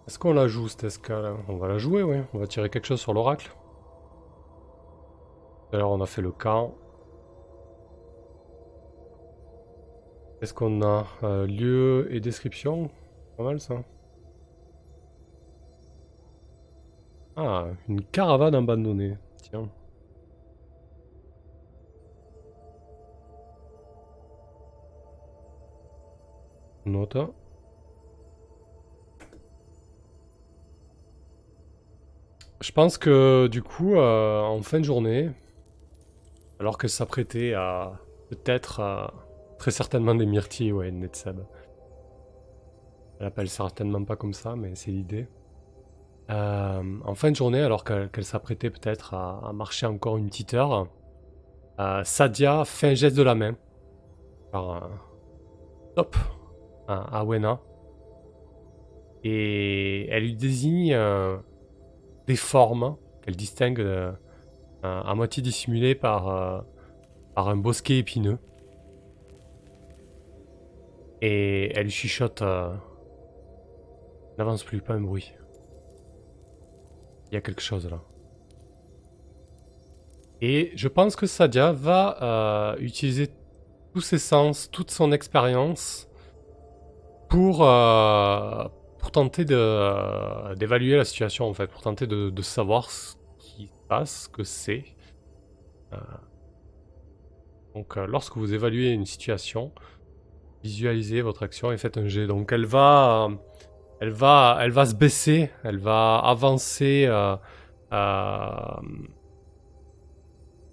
est-ce qu'on la joue cette escale? On va la jouer, oui. On va tirer quelque chose sur l'oracle. Alors on a fait le camp. Qu'est-ce qu'on a? Euh, Lieu et description Pas mal ça. Ah, une caravane abandonnée. Tiens. Note. Je pense que du coup, euh, en fin de journée, alors qu'elle s'apprêtait à peut-être très certainement des myrtilles, ouais, Netsab. Elle appelle certainement pas comme ça, mais c'est l'idée. Euh, en fin de journée, alors qu'elle s'apprêtait peut-être à, marcher encore une petite heure, euh, Sadia fait un geste de la main. Alors, top à. Et elle lui désigne euh, des formes qu'elle distingue à moitié dissimulé par, euh, par un bosquet épineux. Et elle chuchote euh, N'avance plus, pas un bruit. Il y a quelque chose là. Et je pense que Sadia va euh, utiliser tous ses sens, toute son expérience pour, tenter d'évaluer la situation en fait, pour tenter de savoir ce que c'est. Euh, donc, euh, lorsque vous évaluez une situation, visualisez votre action et faites un jet. Donc, elle va, elle va, elle va se baisser, elle va avancer euh,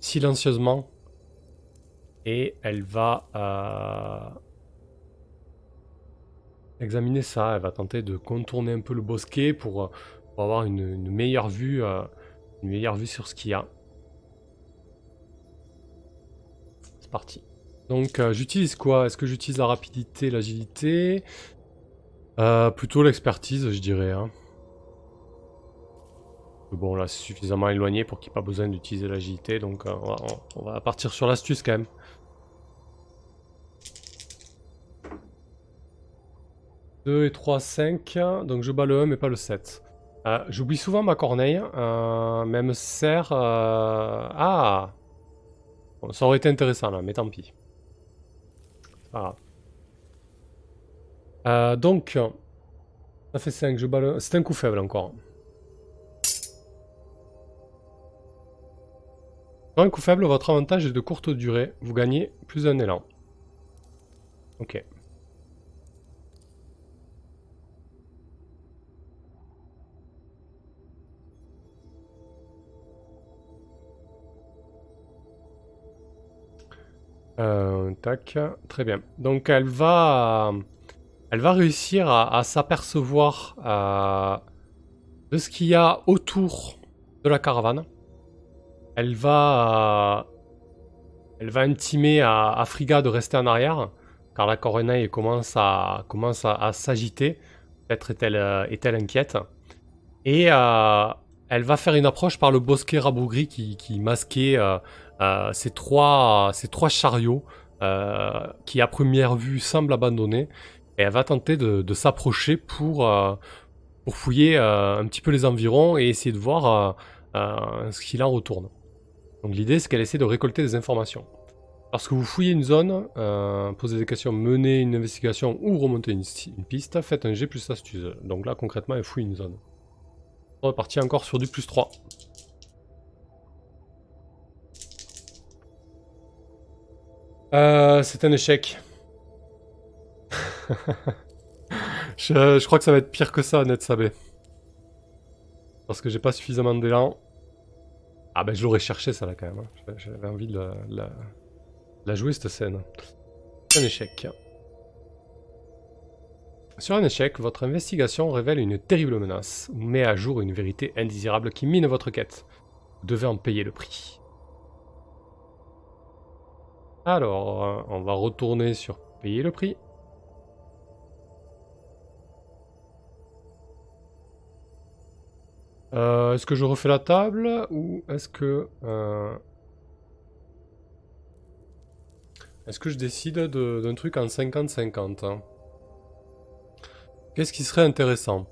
silencieusement et elle va examiner ça. Elle va tenter de contourner un peu le bosquet pour, avoir une, meilleure vue une meilleure vue sur ce qu'il y a. C'est parti. Donc euh, j'utilise quoi? Est-ce que j'utilise la rapidité, l'agilité? Euh, Plutôt l'expertise, je dirais. Hein. Bon, là, c'est suffisamment éloigné pour qu'il n'y ait pas besoin d'utiliser l'agilité, donc euh, on, va, partir sur l'astuce quand même. « 2 et 3, 5. Donc je bats le 1 mais pas le 7. Euh, j'oublie souvent ma corneille. Euh, même sert... Euh, ah Ça aurait été intéressant là, mais tant pis. donc, ça fait 5, je balle... C'est un coup faible encore. un coup faible, votre avantage est de courte durée. Vous gagnez plus d'un élan. Ok. Euh, tac, très bien. Donc elle va, elle va réussir à, s'apercevoir euh, de ce qu'il y a autour de la caravane. Elle va, elle va intimer à, Friga de rester en arrière, car la coronaille commence à, commence à, s'agiter. Peut-être est-elle euh, est inquiète. Et elle va faire une approche par le bosquet rabougri qui, qui masquait euh, ces, trois, ces trois chariots euh, qui à première vue semblent abandonnés. Et elle va tenter de, s'approcher pour, euh, fouiller un petit peu les environs et essayer de voir ce qu'il en retourne. Donc l'idée c'est qu'elle essaie de récolter des informations. Lorsque vous fouillez une zone, posez des questions, menez une investigation ou remontez une, piste, faites un G plus astuce. Donc là concrètement elle fouille une zone. On va partir encore sur du plus 3. Euh, c'est un échec. je, crois que ça va être pire que ça, Net Sabé. Parce que j'ai pas suffisamment d'élan. Ah ben je l'aurais cherché ça là quand même. Hein. J'avais envie de la, jouer cette scène. Un échec. Sur un échec, votre investigation révèle une terrible menace met à jour une vérité indésirable qui mine votre quête. Vous devez en payer le prix. Alors, on va retourner sur payer le prix. Euh, est-ce que je refais la table ou est-ce que... Euh, est-ce que je décide d'un truc en 50-50 hein? Qu'est-ce qui serait intéressant?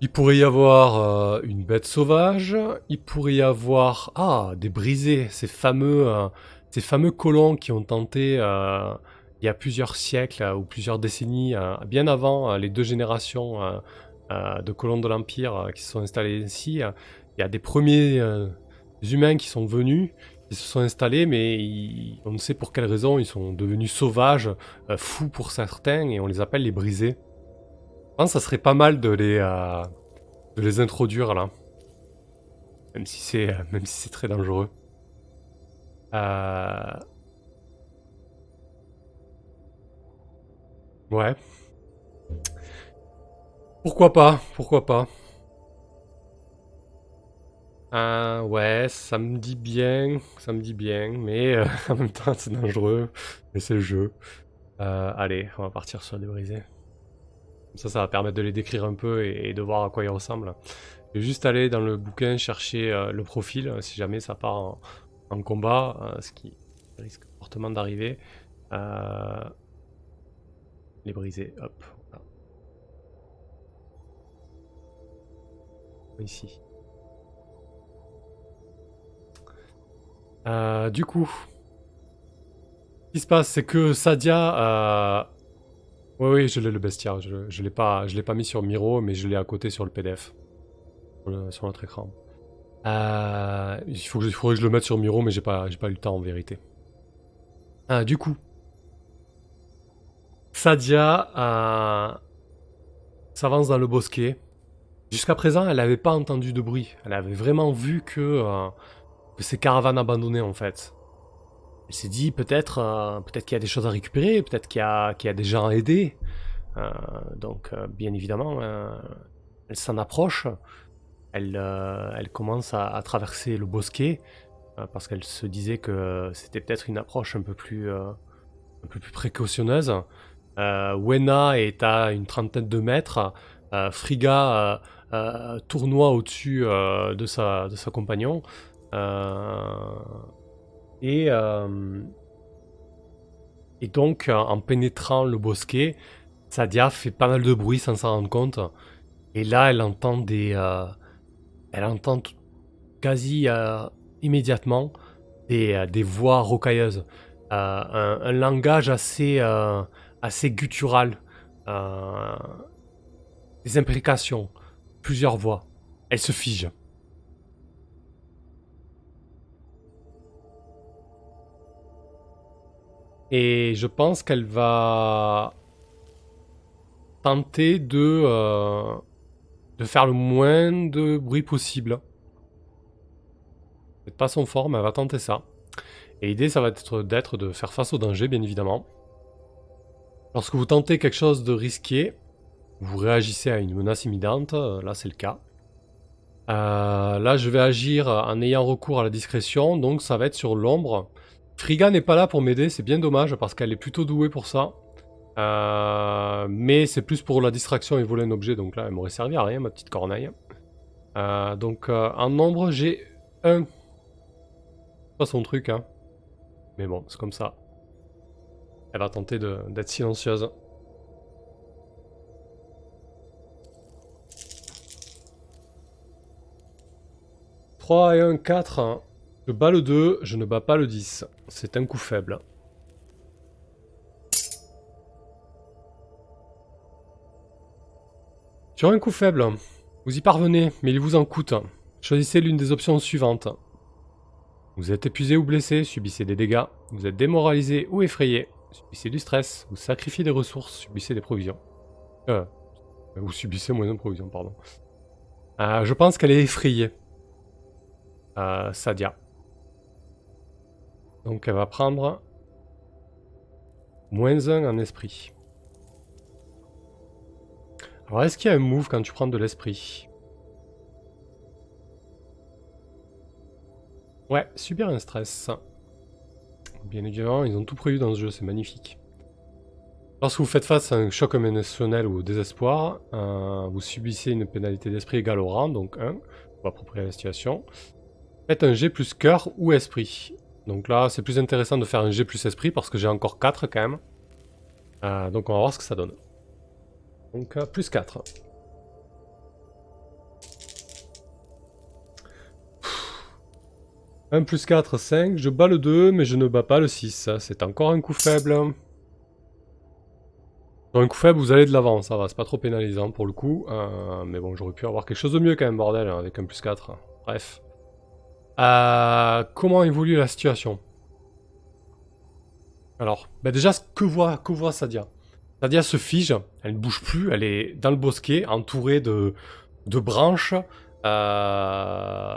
Il pourrait y avoir euh, une bête sauvage, il pourrait y avoir... Ah, des brisés, ces fameux, ces fameux colons qui ont tenté il y a plusieurs siècles ou plusieurs décennies, bien avant les deux générations euh, de colons de l'Empire euh, qui se sont installés ici. Il y a des premiers euh, humains qui sont venus, qui se sont installés, mais on ne sait pour quelle raison ils sont devenus sauvages, fous pour certains, et on les appelle les brisés. Je pense que ça serait pas mal de les, introduire là. Même si c'est même si très dangereux. Ouais. Pourquoi pas Pourquoi pas Ah ouais, ça me dit bien, ça me dit bien, mais euh, en même temps c'est dangereux, mais c'est le jeu. Euh, allez, on va partir sur des brisés. ça, ça va permettre de les décrire un peu et, de voir à quoi ils ressemblent. Je vais juste aller dans le bouquin chercher euh, le profil, si jamais ça part en, combat, ce qui risque fortement d'arriver. les brisés, hop, ici. Euh, du coup, ce qui se passe, c'est que Sadia. Euh... Oui, oui, je l'ai le bestiaire. Je, je l'ai pas, je l'ai pas mis sur Miro, mais je l'ai à côté sur le PDF, sur, notre écran. Euh, il, faut, il faudrait que je le mette sur Miro, mais j'ai pas, j'ai pas eu le temps en vérité. Euh, du coup, Sadia euh, s'avance dans le bosquet. Jusqu'à présent, elle n'avait pas entendu de bruit. Elle avait vraiment vu que, euh, ces caravanes abandonnées en fait. Elle s'est dit peut-être peut-être qu'il y a des choses à récupérer, peut-être qu'il y, y a des gens à aider. Donc bien évidemment, elle s'en approche. Elle, elle commence à, traverser le bosquet parce qu'elle se disait que c'était peut-être une approche un peu plus, un peu plus précautionneuse. Wena est à une trentaine de mètres. Friga euh, tournoi au-dessus euh, de, sa, de sa compagnon. Euh, et, et donc, en pénétrant le bosquet, Sadia fait pas mal de bruit sans s'en rendre compte. Et là, elle entend des. Elle entend quasi immédiatement des, des, voix rocailleuses. un, un, langage assez, assez guttural. des implications plusieurs voix. Elle se fige. Et je pense qu'elle va tenter de, euh, de faire le moins de bruit possible. C'est pas son fort, mais elle va tenter ça. Et l'idée, ça va être d'être de faire face au danger, bien évidemment. Lorsque vous tentez quelque chose de risqué, vous réagissez à une menace imminente, euh, là c'est le cas. Euh, là je vais agir en ayant recours à la discrétion, donc ça va être sur l'ombre. Friga n'est pas là pour m'aider, c'est bien dommage parce qu'elle est plutôt douée pour ça. Euh, mais c'est plus pour la distraction et voler un objet, donc là elle m'aurait servi à rien ma petite corneille. donc en ombre j'ai un. Pas son truc hein. Mais bon, c'est comme ça. Elle va tenter d'être silencieuse. 3 et 1, 4. Je bats le 2, je ne bats pas le 10. C'est un coup faible. Sur un coup faible, vous y parvenez, mais il vous en coûte. Choisissez l'une des options suivantes. Vous êtes épuisé ou blessé, subissez des dégâts. Vous êtes démoralisé ou effrayé, subissez du stress. Vous sacrifiez des ressources, subissez des provisions. Euh, vous subissez moins de provisions, pardon. Euh, je pense qu'elle est effrayée. Euh, Sadia. Donc elle va prendre moins 1 en esprit. Alors est-ce qu'il y a un move quand tu prends de l'esprit? Ouais, subir un stress. Bien évidemment, ils ont tout prévu dans ce jeu, c'est magnifique. Lorsque vous faites face à un choc émotionnel ou au désespoir, euh, vous subissez une pénalité d'esprit égale au rang, donc 1, pour approprier la situation. Faites un G plus cœur ou esprit. Donc là, c'est plus intéressant de faire un G plus esprit parce que j'ai encore 4 quand même. Euh, donc on va voir ce que ça donne. Donc euh, plus 4. 1 plus 4, 5. Je bats le 2, mais je ne bats pas le 6. C'est encore un coup faible. Dans un coup faible, vous allez de l'avant, ça va. C'est pas trop pénalisant pour le coup. Euh, mais bon, j'aurais pu avoir quelque chose de mieux quand même, bordel, hein, avec un plus 4. Bref. Euh, comment évolue la situation? Alors, bah déjà, que voit, que voit Sadia? Sadia se fige, elle ne bouge plus, elle est dans le bosquet, entourée de, branches. Euh,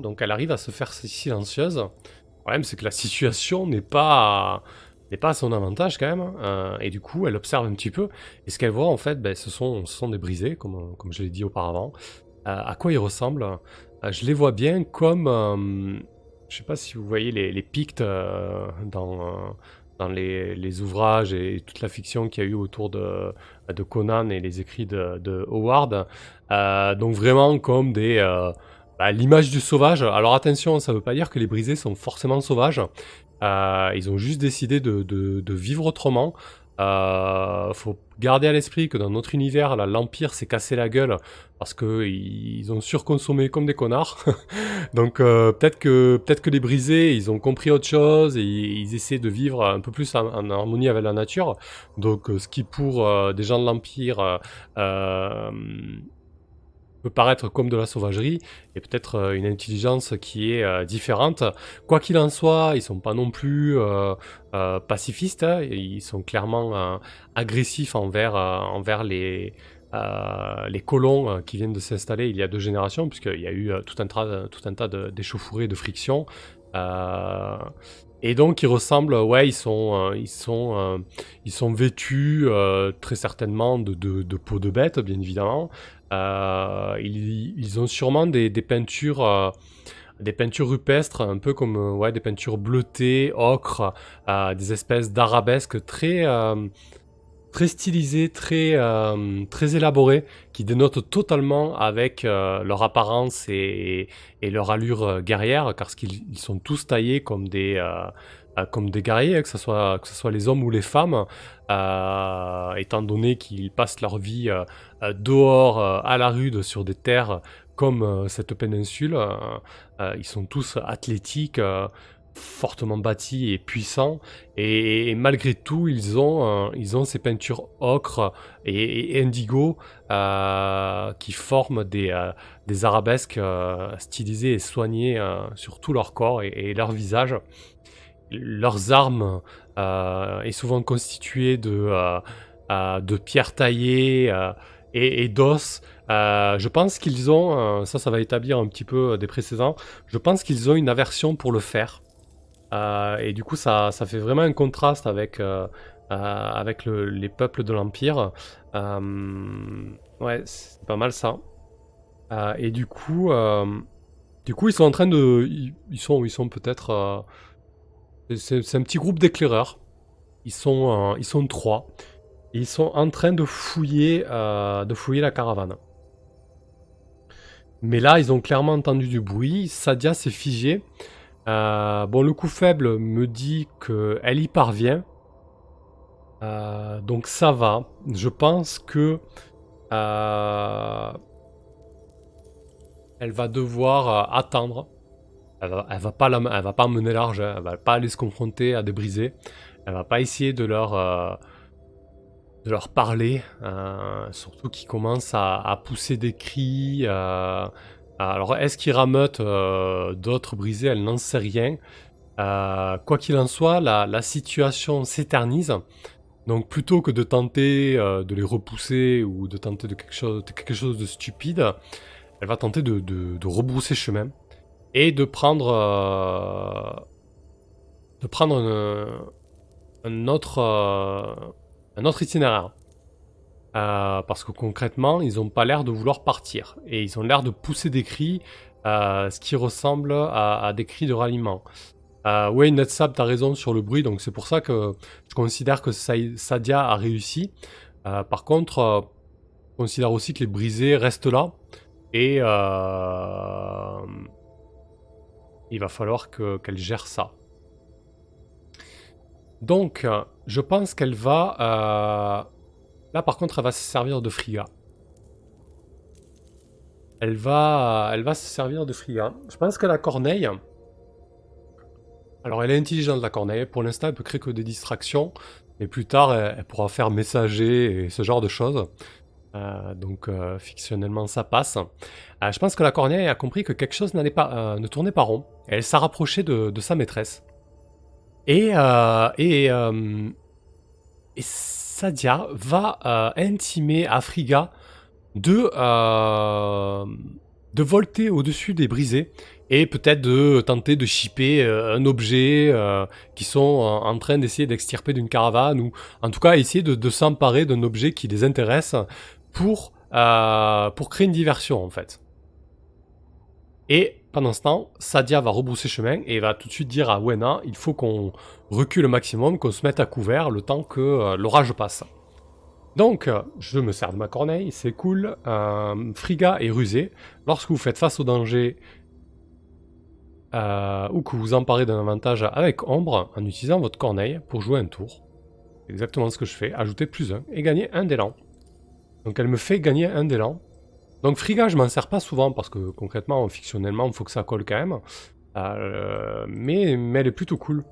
donc elle arrive à se faire silencieuse. Le problème, c'est que la situation n'est pas, n'est pas à son avantage quand même. Hein. et du coup, elle observe un petit peu. Et ce qu'elle voit, en fait, ben, ce, sont, des brisés, comme, comme je l'ai dit auparavant. Euh, à quoi ils ressemblent? Euh, Je les vois bien comme... Je sais pas si vous voyez les Pictes dans, dans les, ouvrages et toute la fiction qu'il y a eu autour de, Conan et les écrits de, Howard. donc vraiment comme des bah, l'image du sauvage. Alors attention, ça ne veut pas dire que les brisés sont forcément sauvages. Euh, ils ont juste décidé de, vivre autrement. Euh, faut garder à l'esprit que dans notre univers, l'Empire s'est cassé la gueule parce qu'ils ont surconsommé comme des connards. Donc euh, peut-être que peut-être que les brisés, ils ont compris autre chose et ils, essaient de vivre un peu plus en, harmonie avec la nature. Donc ce qui pour des gens de l'Empire peut paraître comme de la sauvagerie, et peut-être euh, une intelligence qui est euh, différente. Quoi qu'il en soit, ils sont pas non plus euh, pacifistes, hein, ils sont clairement agressifs envers, envers les, les colons qui viennent de s'installer il y a deux générations, puisqu'il y a eu tout un, tout un tas d'échauffourées, de, de frictions. Et donc ils ressemblent, ouais, ils sont, ils sont, ils sont vêtus très certainement de, de, de, peau bête, bien évidemment. Euh, ils, ont sûrement des, peintures euh, des peintures rupestres, un peu comme euh, ouais, des peintures bleutées, ocre, des espèces d'arabesques très, très stylisées, très, très élaborées, qui dénotent totalement avec leur apparence et, leur allure guerrière, car qu'ils sont tous taillés comme des, comme des guerriers, que ce soit, que ce soit les hommes ou les femmes, euh, étant donné qu'ils passent leur vie euh, euh, dehors à la rude sur des terres comme cette péninsule. ils sont tous athlétiques, fortement bâtis et puissants, et, malgré tout, ils ont, ils ont ces peintures ocre et, indigo qui forment des, des arabesques stylisées et soignées sur tout leur corps et, leur visage leurs armes euh, est souvent constituées de, euh, euh, de pierres taillées et, d'os. je pense qu'ils ont, ça ça va établir un petit peu des précédents, je pense qu'ils ont une aversion pour le fer. Et du coup ça, ça, fait vraiment un contraste avec, avec les peuples de l'Empire. ouais, c'est pas mal ça. et du coup, du coup ils sont en train de... Ils, sont, ils sont peut-être c'est un petit groupe d'éclaireurs. Ils sont, euh, ils sont trois. ils sont en train de fouiller, euh, de fouiller la caravane. Mais là, ils ont clairement entendu du bruit. Sadia s'est figée. Euh, bon, le coup faible me dit qu'elle y parvient. donc ça va. Je pense que elle va devoir attendre elle va, va pas pas mener large, hein. elle va pas aller se confronter à des brisés. Elle va pas essayer de leur, euh, parler, euh, surtout qu'ils commencent à, pousser des cris, euh, Alors, est-ce qu'il rameute euh, d'autres brisés? Elle n'en sait rien. Euh, quoi qu'il en soit, la, situation s'éternise. Donc, plutôt que de tenter euh, de les repousser ou de tenter de quelque chose de, stupide, elle va tenter de, rebrousser chemin et de prendre, un autre itinéraire. Euh, parce que concrètement, ils n'ont pas l'air de vouloir partir. Et ils ont l'air de pousser des cris, euh, ce qui ressemble à, des cris de ralliement. Euh, oui, Netsab, t'as raison sur le bruit, donc c'est pour ça que je considère que Sadia a réussi. Par contre, je considère aussi que les brisés restent là. Et il va falloir qu'elle gère ça. Donc, je pense qu'elle va Là, par contre, elle va se servir de Friga. Elle va, elle va se servir de Friga. Je pense que la corneille... Alors, elle est intelligente, la corneille. Pour l'instant, elle peut créer que des distractions. Mais plus tard, elle, pourra faire messager et ce genre de choses. Euh, donc, euh, fictionnellement, ça passe. Euh, je pense que la corneille a compris que quelque chose pas, ne tournait pas rond. elle s'est rapprochée de, de, sa maîtresse. Et... et, et Sadia va euh, intimer à Friga de, euh, de volter au-dessus des brisés et peut-être de tenter de chipper euh, un objet qui sont en train d'essayer d'extirper d'une caravane ou en tout cas essayer de, s'emparer d'un objet qui les intéresse pour, pour créer une diversion en fait. Et pendant ce temps, Sadia va rebrousser chemin et va tout de suite dire à Wena il faut qu'on recule au maximum, qu'on se mette à couvert le temps que euh, l'orage passe. Donc, je me sers de ma corneille, c'est cool. Euh, Friga est rusé. Lorsque vous faites face au danger euh, ou que vous emparez d'un avantage avec ombre en utilisant votre corneille pour jouer un tour. Exactement ce que je fais. Ajouter plus un et gagner un d'élan. Donc elle me fait gagner un d'élan. Donc Friga, je m'en sers pas souvent parce que concrètement, fictionnellement, il faut que ça colle quand même. Euh, mais, mais elle est plutôt cool.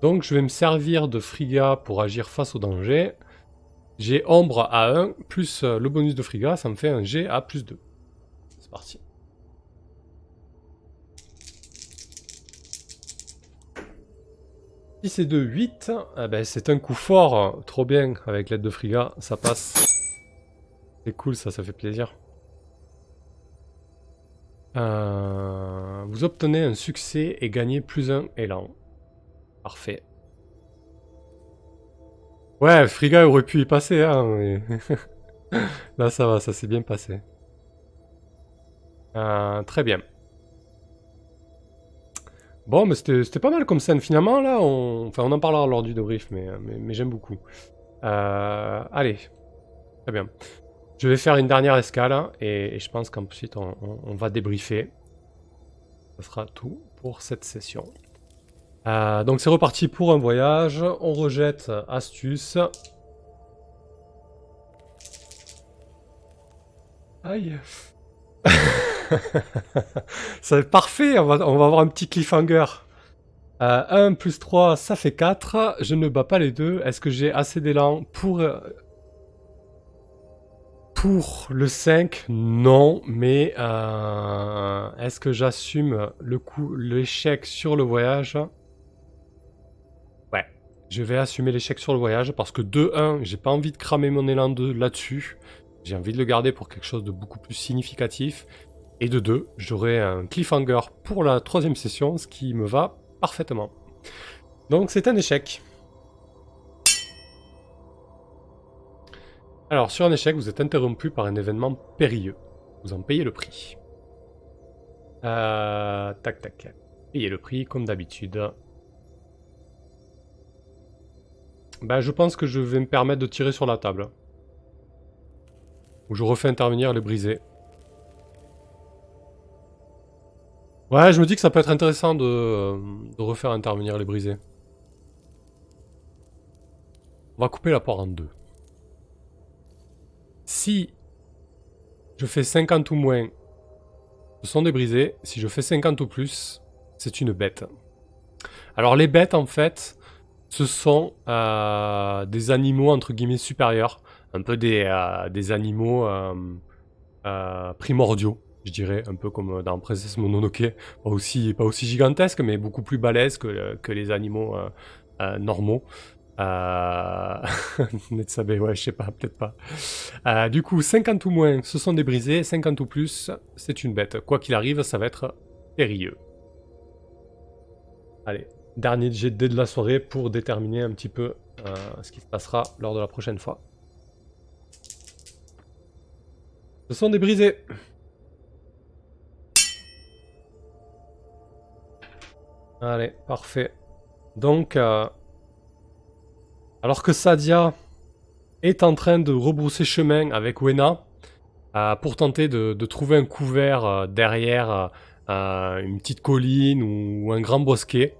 Donc je vais me servir de Friga pour agir face au danger. J'ai ombre à 1 plus euh, le bonus de Friga, ça me fait un G à plus 2. C'est parti. Si c'est de 8, eh ben c'est un coup fort, trop bien avec l'aide de Friga, ça passe. C'est cool ça, ça fait plaisir. Euh, vous obtenez un succès et gagnez plus un élan. Parfait. Ouais, Friga aurait pu y passer, hein, Là, ça va, ça s'est bien passé. Euh, très bien. Bon, mais c'était pas mal comme scène. Finalement, là, on, en parlera lors du debrief, mais, mais, j'aime beaucoup. Euh, allez. Très bien. Je vais faire une dernière escale et, je pense qu'ensuite on, on, va débriefer. Ce sera tout pour cette session. Euh, donc c'est reparti pour un voyage. On rejette astuce. Aïe. C'est parfait, on va, on va avoir un petit cliffhanger. 1 euh, plus 3, ça fait 4. Je ne bats pas les deux. Est-ce que j'ai assez d'élan pour euh, pour le 5, non, mais euh, est-ce que j'assume le coup, l'échec sur le voyage? Ouais, je vais assumer l'échec sur le voyage parce que de 1, j'ai pas envie de cramer mon élan là-dessus. J'ai envie de le garder pour quelque chose de beaucoup plus significatif. Et de 2, j'aurai un cliffhanger pour la troisième session, ce qui me va parfaitement. Donc c'est un échec. Alors, sur un échec, vous êtes interrompu par un événement périlleux. Vous en payez le prix. Euh, tac, tac. Payez le prix, comme d'habitude. Ben, je pense que je vais me permettre de tirer sur la table. Ou je refais intervenir les brisés. Ouais, je me dis que ça peut être intéressant de, de refaire intervenir les brisés. On va couper la porte en deux. Si je fais 50 ou moins, ce sont des brisés. Si je fais 50 ou plus, c'est une bête. Alors les bêtes, en fait, ce sont euh, des animaux, entre guillemets, supérieurs. Un peu des, euh, animaux euh, primordiaux, je dirais, un peu comme dans Princesse Mononoke, pas aussi, pas gigantesque, mais beaucoup plus balèze que les animaux normaux. Euh... Ouais, je sais pas, peut-être pas. Euh, du coup, 50 ou moins, ce sont des brisés. 50 ou plus, c'est une bête. Quoi qu'il arrive, ça va être périlleux. Allez, dernier jet de de la soirée pour déterminer un petit peu euh, ce qui se passera lors de la prochaine fois. Ce sont des brisés. Allez, parfait. Donc, euh, alors que Sadia est en train de rebrousser chemin avec Wena euh, pour tenter de, trouver un couvert euh, derrière euh, une petite colline ou, un grand bosquet,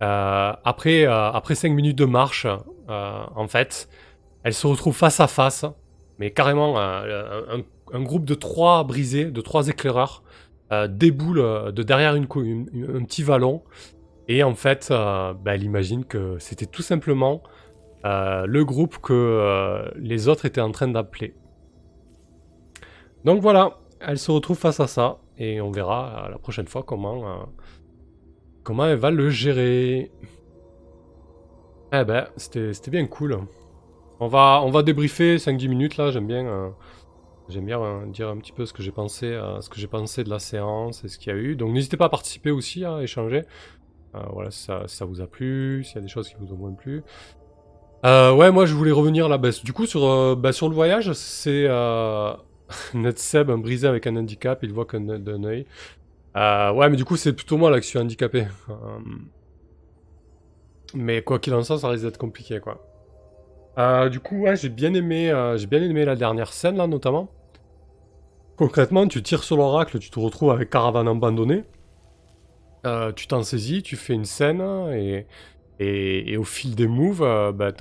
après, après 5 minutes de marche, en fait, elle se retrouve face à face, mais carrément un, groupe de trois brisés, de trois éclaireurs, déboule de derrière une, un petit vallon. Et en fait, bah, elle imagine que c'était tout simplement euh, le groupe que euh, les autres étaient en train d'appeler. Donc voilà, elle se retrouve face à ça et on verra euh, la prochaine fois comment, comment elle va le gérer. Eh ben, c'était bien cool. On va, on va débriefer 5-10 minutes là, j'aime bien, bien dire un petit peu ce que j'ai pensé, pensé de la séance et ce qu'il y a eu. Donc n'hésitez pas à participer aussi, à échanger. voilà, si ça, ça, vous a plu, s'il y a des choses qui vous ont moins plu. Euh, ouais, moi je voulais revenir là. bas du coup, sur, euh, bah, sur le voyage, c'est euh, Netseb un brisé avec un handicap, il voit qu'un d'un œil. Euh, ouais, mais du coup, c'est plutôt moi là que je suis handicapé. Mais quoi qu'il en soit, ça risque d'être compliqué quoi. du coup, ouais, j'ai bien aimé, j'ai bien aimé la dernière scène là, notamment. Concrètement, tu tires sur l'oracle, tu te retrouves avec caravane abandonnée. tu t'en saisis, tu fais une scène et et, au fil des moves, euh, bah,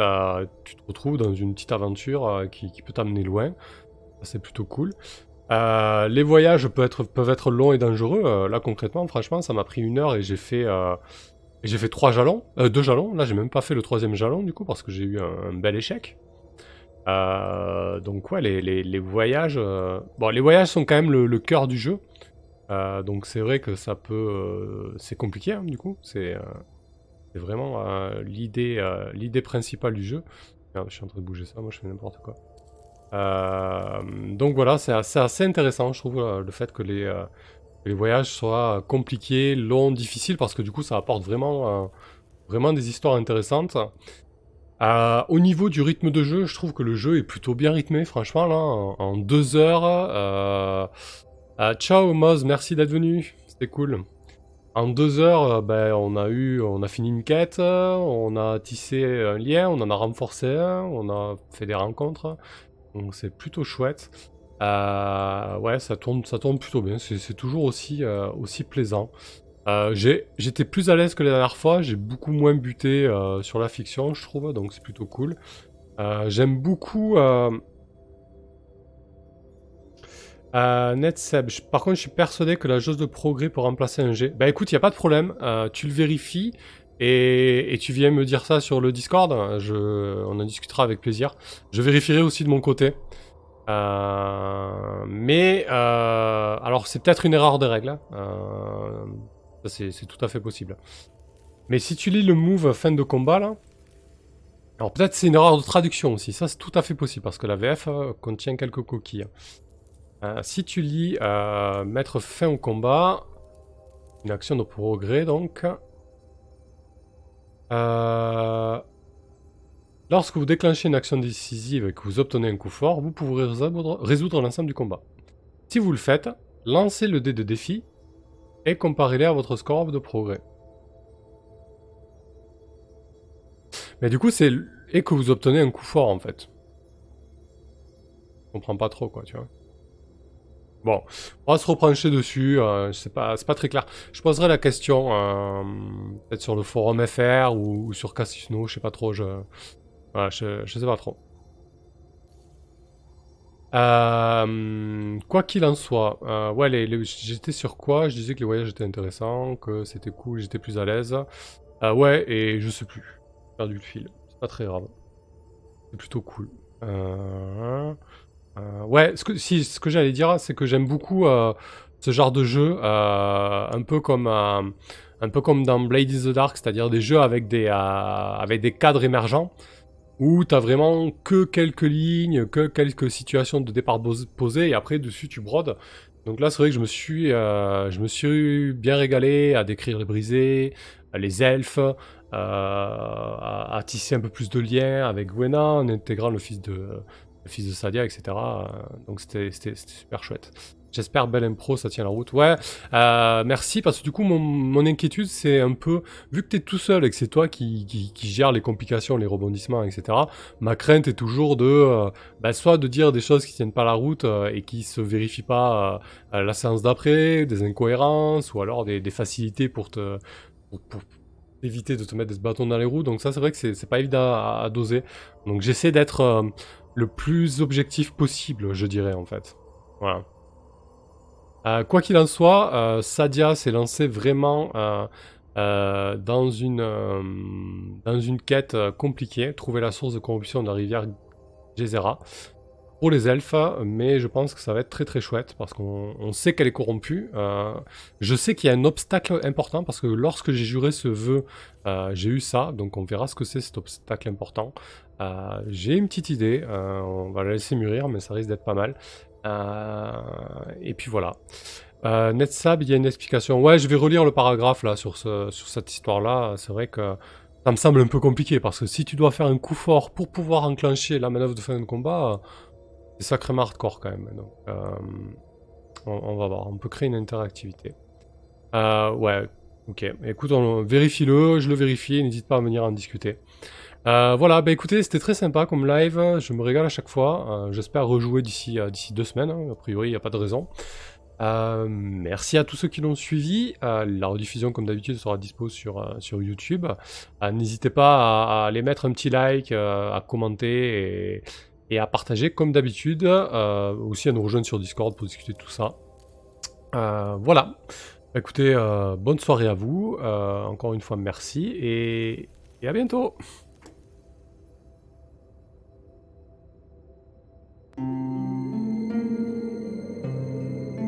tu te retrouves dans une petite aventure euh, qui, peut t'amener loin. C'est plutôt cool. Euh, les voyages peuvent être, longs et dangereux. là, concrètement, franchement, ça m'a pris une heure et j'ai fait, j'ai fait trois jalons, deux jalons. Là, j'ai même pas fait le troisième jalon du coup parce que j'ai eu un, bel échec. donc ouais, les, les, voyages, bon, les voyages sont quand même le, cœur du jeu. donc c'est vrai que ça peut, c'est compliqué hein, du coup. C'est c'est vraiment euh, l'idée, euh, l'idée principale du jeu. je suis en train de bouger ça, moi je fais n'importe quoi. Euh, donc voilà, c'est assez, intéressant, je trouve, le fait que les, voyages soient compliqués, longs, difficiles, parce que du coup ça apporte vraiment, vraiment des histoires intéressantes. au niveau du rythme de jeu, je trouve que le jeu est plutôt bien rythmé, franchement, là, en, deux heures. ciao Moz, merci d'être venu, c'était cool. En deux heures, euh, ben, on a eu, on a fini une quête, on a tissé un lien, on en a renforcé un, on a fait des rencontres, donc c'est plutôt chouette. Euh, ouais, ça tourne, ça tourne plutôt bien. C'est toujours aussi, euh, aussi plaisant. J'étais plus à l'aise que la dernière fois. J'ai beaucoup moins buté sur la fiction, je trouve, donc c'est plutôt cool. J'aime beaucoup euh, NetSeb, par contre, je suis persuadé que la jauge de progrès peut remplacer un G. Bah écoute, il n'y a pas de problème. Euh, tu le vérifies et, tu viens me dire ça sur le Discord. On en discutera avec plaisir. Je vérifierai aussi de mon côté. Euh, mais euh, alors, c'est peut-être une erreur de règle. Hein. c'est tout à fait possible. Mais si tu lis le move fin de combat là, alors peut-être c'est une erreur de traduction aussi. Ça, c'est tout à fait possible parce que la VF contient quelques coquilles. Euh, si tu lis euh, mettre fin au combat, une action de progrès donc. Euh, lorsque vous déclenchez une action décisive et que vous obtenez un coup fort, vous pourrez résoudre, l'ensemble du combat. Si vous le faites, lancez le dé de défi et comparez-les à votre score de progrès. Mais du coup, c'est et que vous obtenez un coup fort en fait. Je comprends pas trop quoi, tu vois. Bon, on va se repencher dessus, euh, c'est pas, pas très clair. Je poserai la question euh, peut-être sur le forum FR ou, sur Casino, je sais pas trop, je, voilà, je, sais pas trop. Euh, quoi qu'il en soit, ouais, j'étais sur quoi? Je disais que les voyages étaient intéressants, que c'était cool, j'étais plus à l'aise. ouais, et je sais plus. Perdu le fil. C'est pas très grave. C'est plutôt cool. Ouais, ce que, j'allais dire, c'est que j'aime beaucoup euh, ce genre de jeu, euh, un peu comme un peu comme dans Blade in the Dark, c'est-à-dire des jeux avec des avec des cadres émergents où t'as vraiment que quelques lignes, que quelques situations de départ posées et après dessus tu brodes. Donc là, c'est vrai que je me suis, je me suis bien régalé à décrire les brisés, les elfes, à, à, tisser un peu plus de liens avec Gwena en intégrant le fils de, fils de Sadia, etc. Euh, donc c'était super chouette. J'espère Belle Impro, ça tient la route. Ouais, euh, merci, parce que du coup, mon, inquiétude, c'est un peu, vu que tu es tout seul et que c'est toi qui, gère les complications, les rebondissements, etc., ma crainte est toujours de, euh, bah, soit de dire des choses qui tiennent pas la route et qui se vérifient pas la séance d'après, des incohérences, ou alors des, facilités pour te... Pour, éviter de te mettre des bâtons dans les roues. Donc ça, c'est vrai que c'est pas évident à, doser. Donc j'essaie d'être le plus objectif possible, je dirais en fait. Voilà. Euh, quoi qu'il en soit, euh, Sadia s'est lancé vraiment euh, dans, une, dans une quête compliquée, trouver la source de corruption de la rivière Gezera les elfes, mais je pense que ça va être très très chouette parce qu'on sait qu'elle est corrompue. je sais qu'il y a un obstacle important parce que lorsque j'ai juré ce vœu, j'ai eu ça, donc on verra ce que c'est cet obstacle important. Euh, j'ai une petite idée, euh, on va la laisser mûrir, mais ça risque d'être pas mal. Euh, et puis voilà. Netsab, il y a une explication. Ouais, je vais relire le paragraphe là sur, sur cette histoire-là. C'est vrai que ça me semble un peu compliqué parce que si tu dois faire un coup fort pour pouvoir enclencher la manœuvre de fin de combat, c'est sacrément hardcore quand même. Donc, on, va voir. On peut créer une interactivité. ouais, ok. Écoute, vérifie-le, je le vérifie. N'hésite pas à venir en discuter. Euh, voilà, bah écoutez, c'était très sympa comme live, je me régale à chaque fois. Euh, j'espère rejouer d'ici euh, deux semaines, hein. a priori il n'y a pas de raison. merci à tous ceux qui l'ont suivi. la rediffusion, comme d'habitude, sera dispo sur, sur YouTube. N'hésitez pas à, aller mettre un petit like, à commenter et, et à partager comme d'habitude, euh, aussi à nous rejoindre sur Discord pour discuter de tout ça. Euh, voilà. Écoutez, euh, bonne soirée à vous. encore une fois, merci et à bientôt.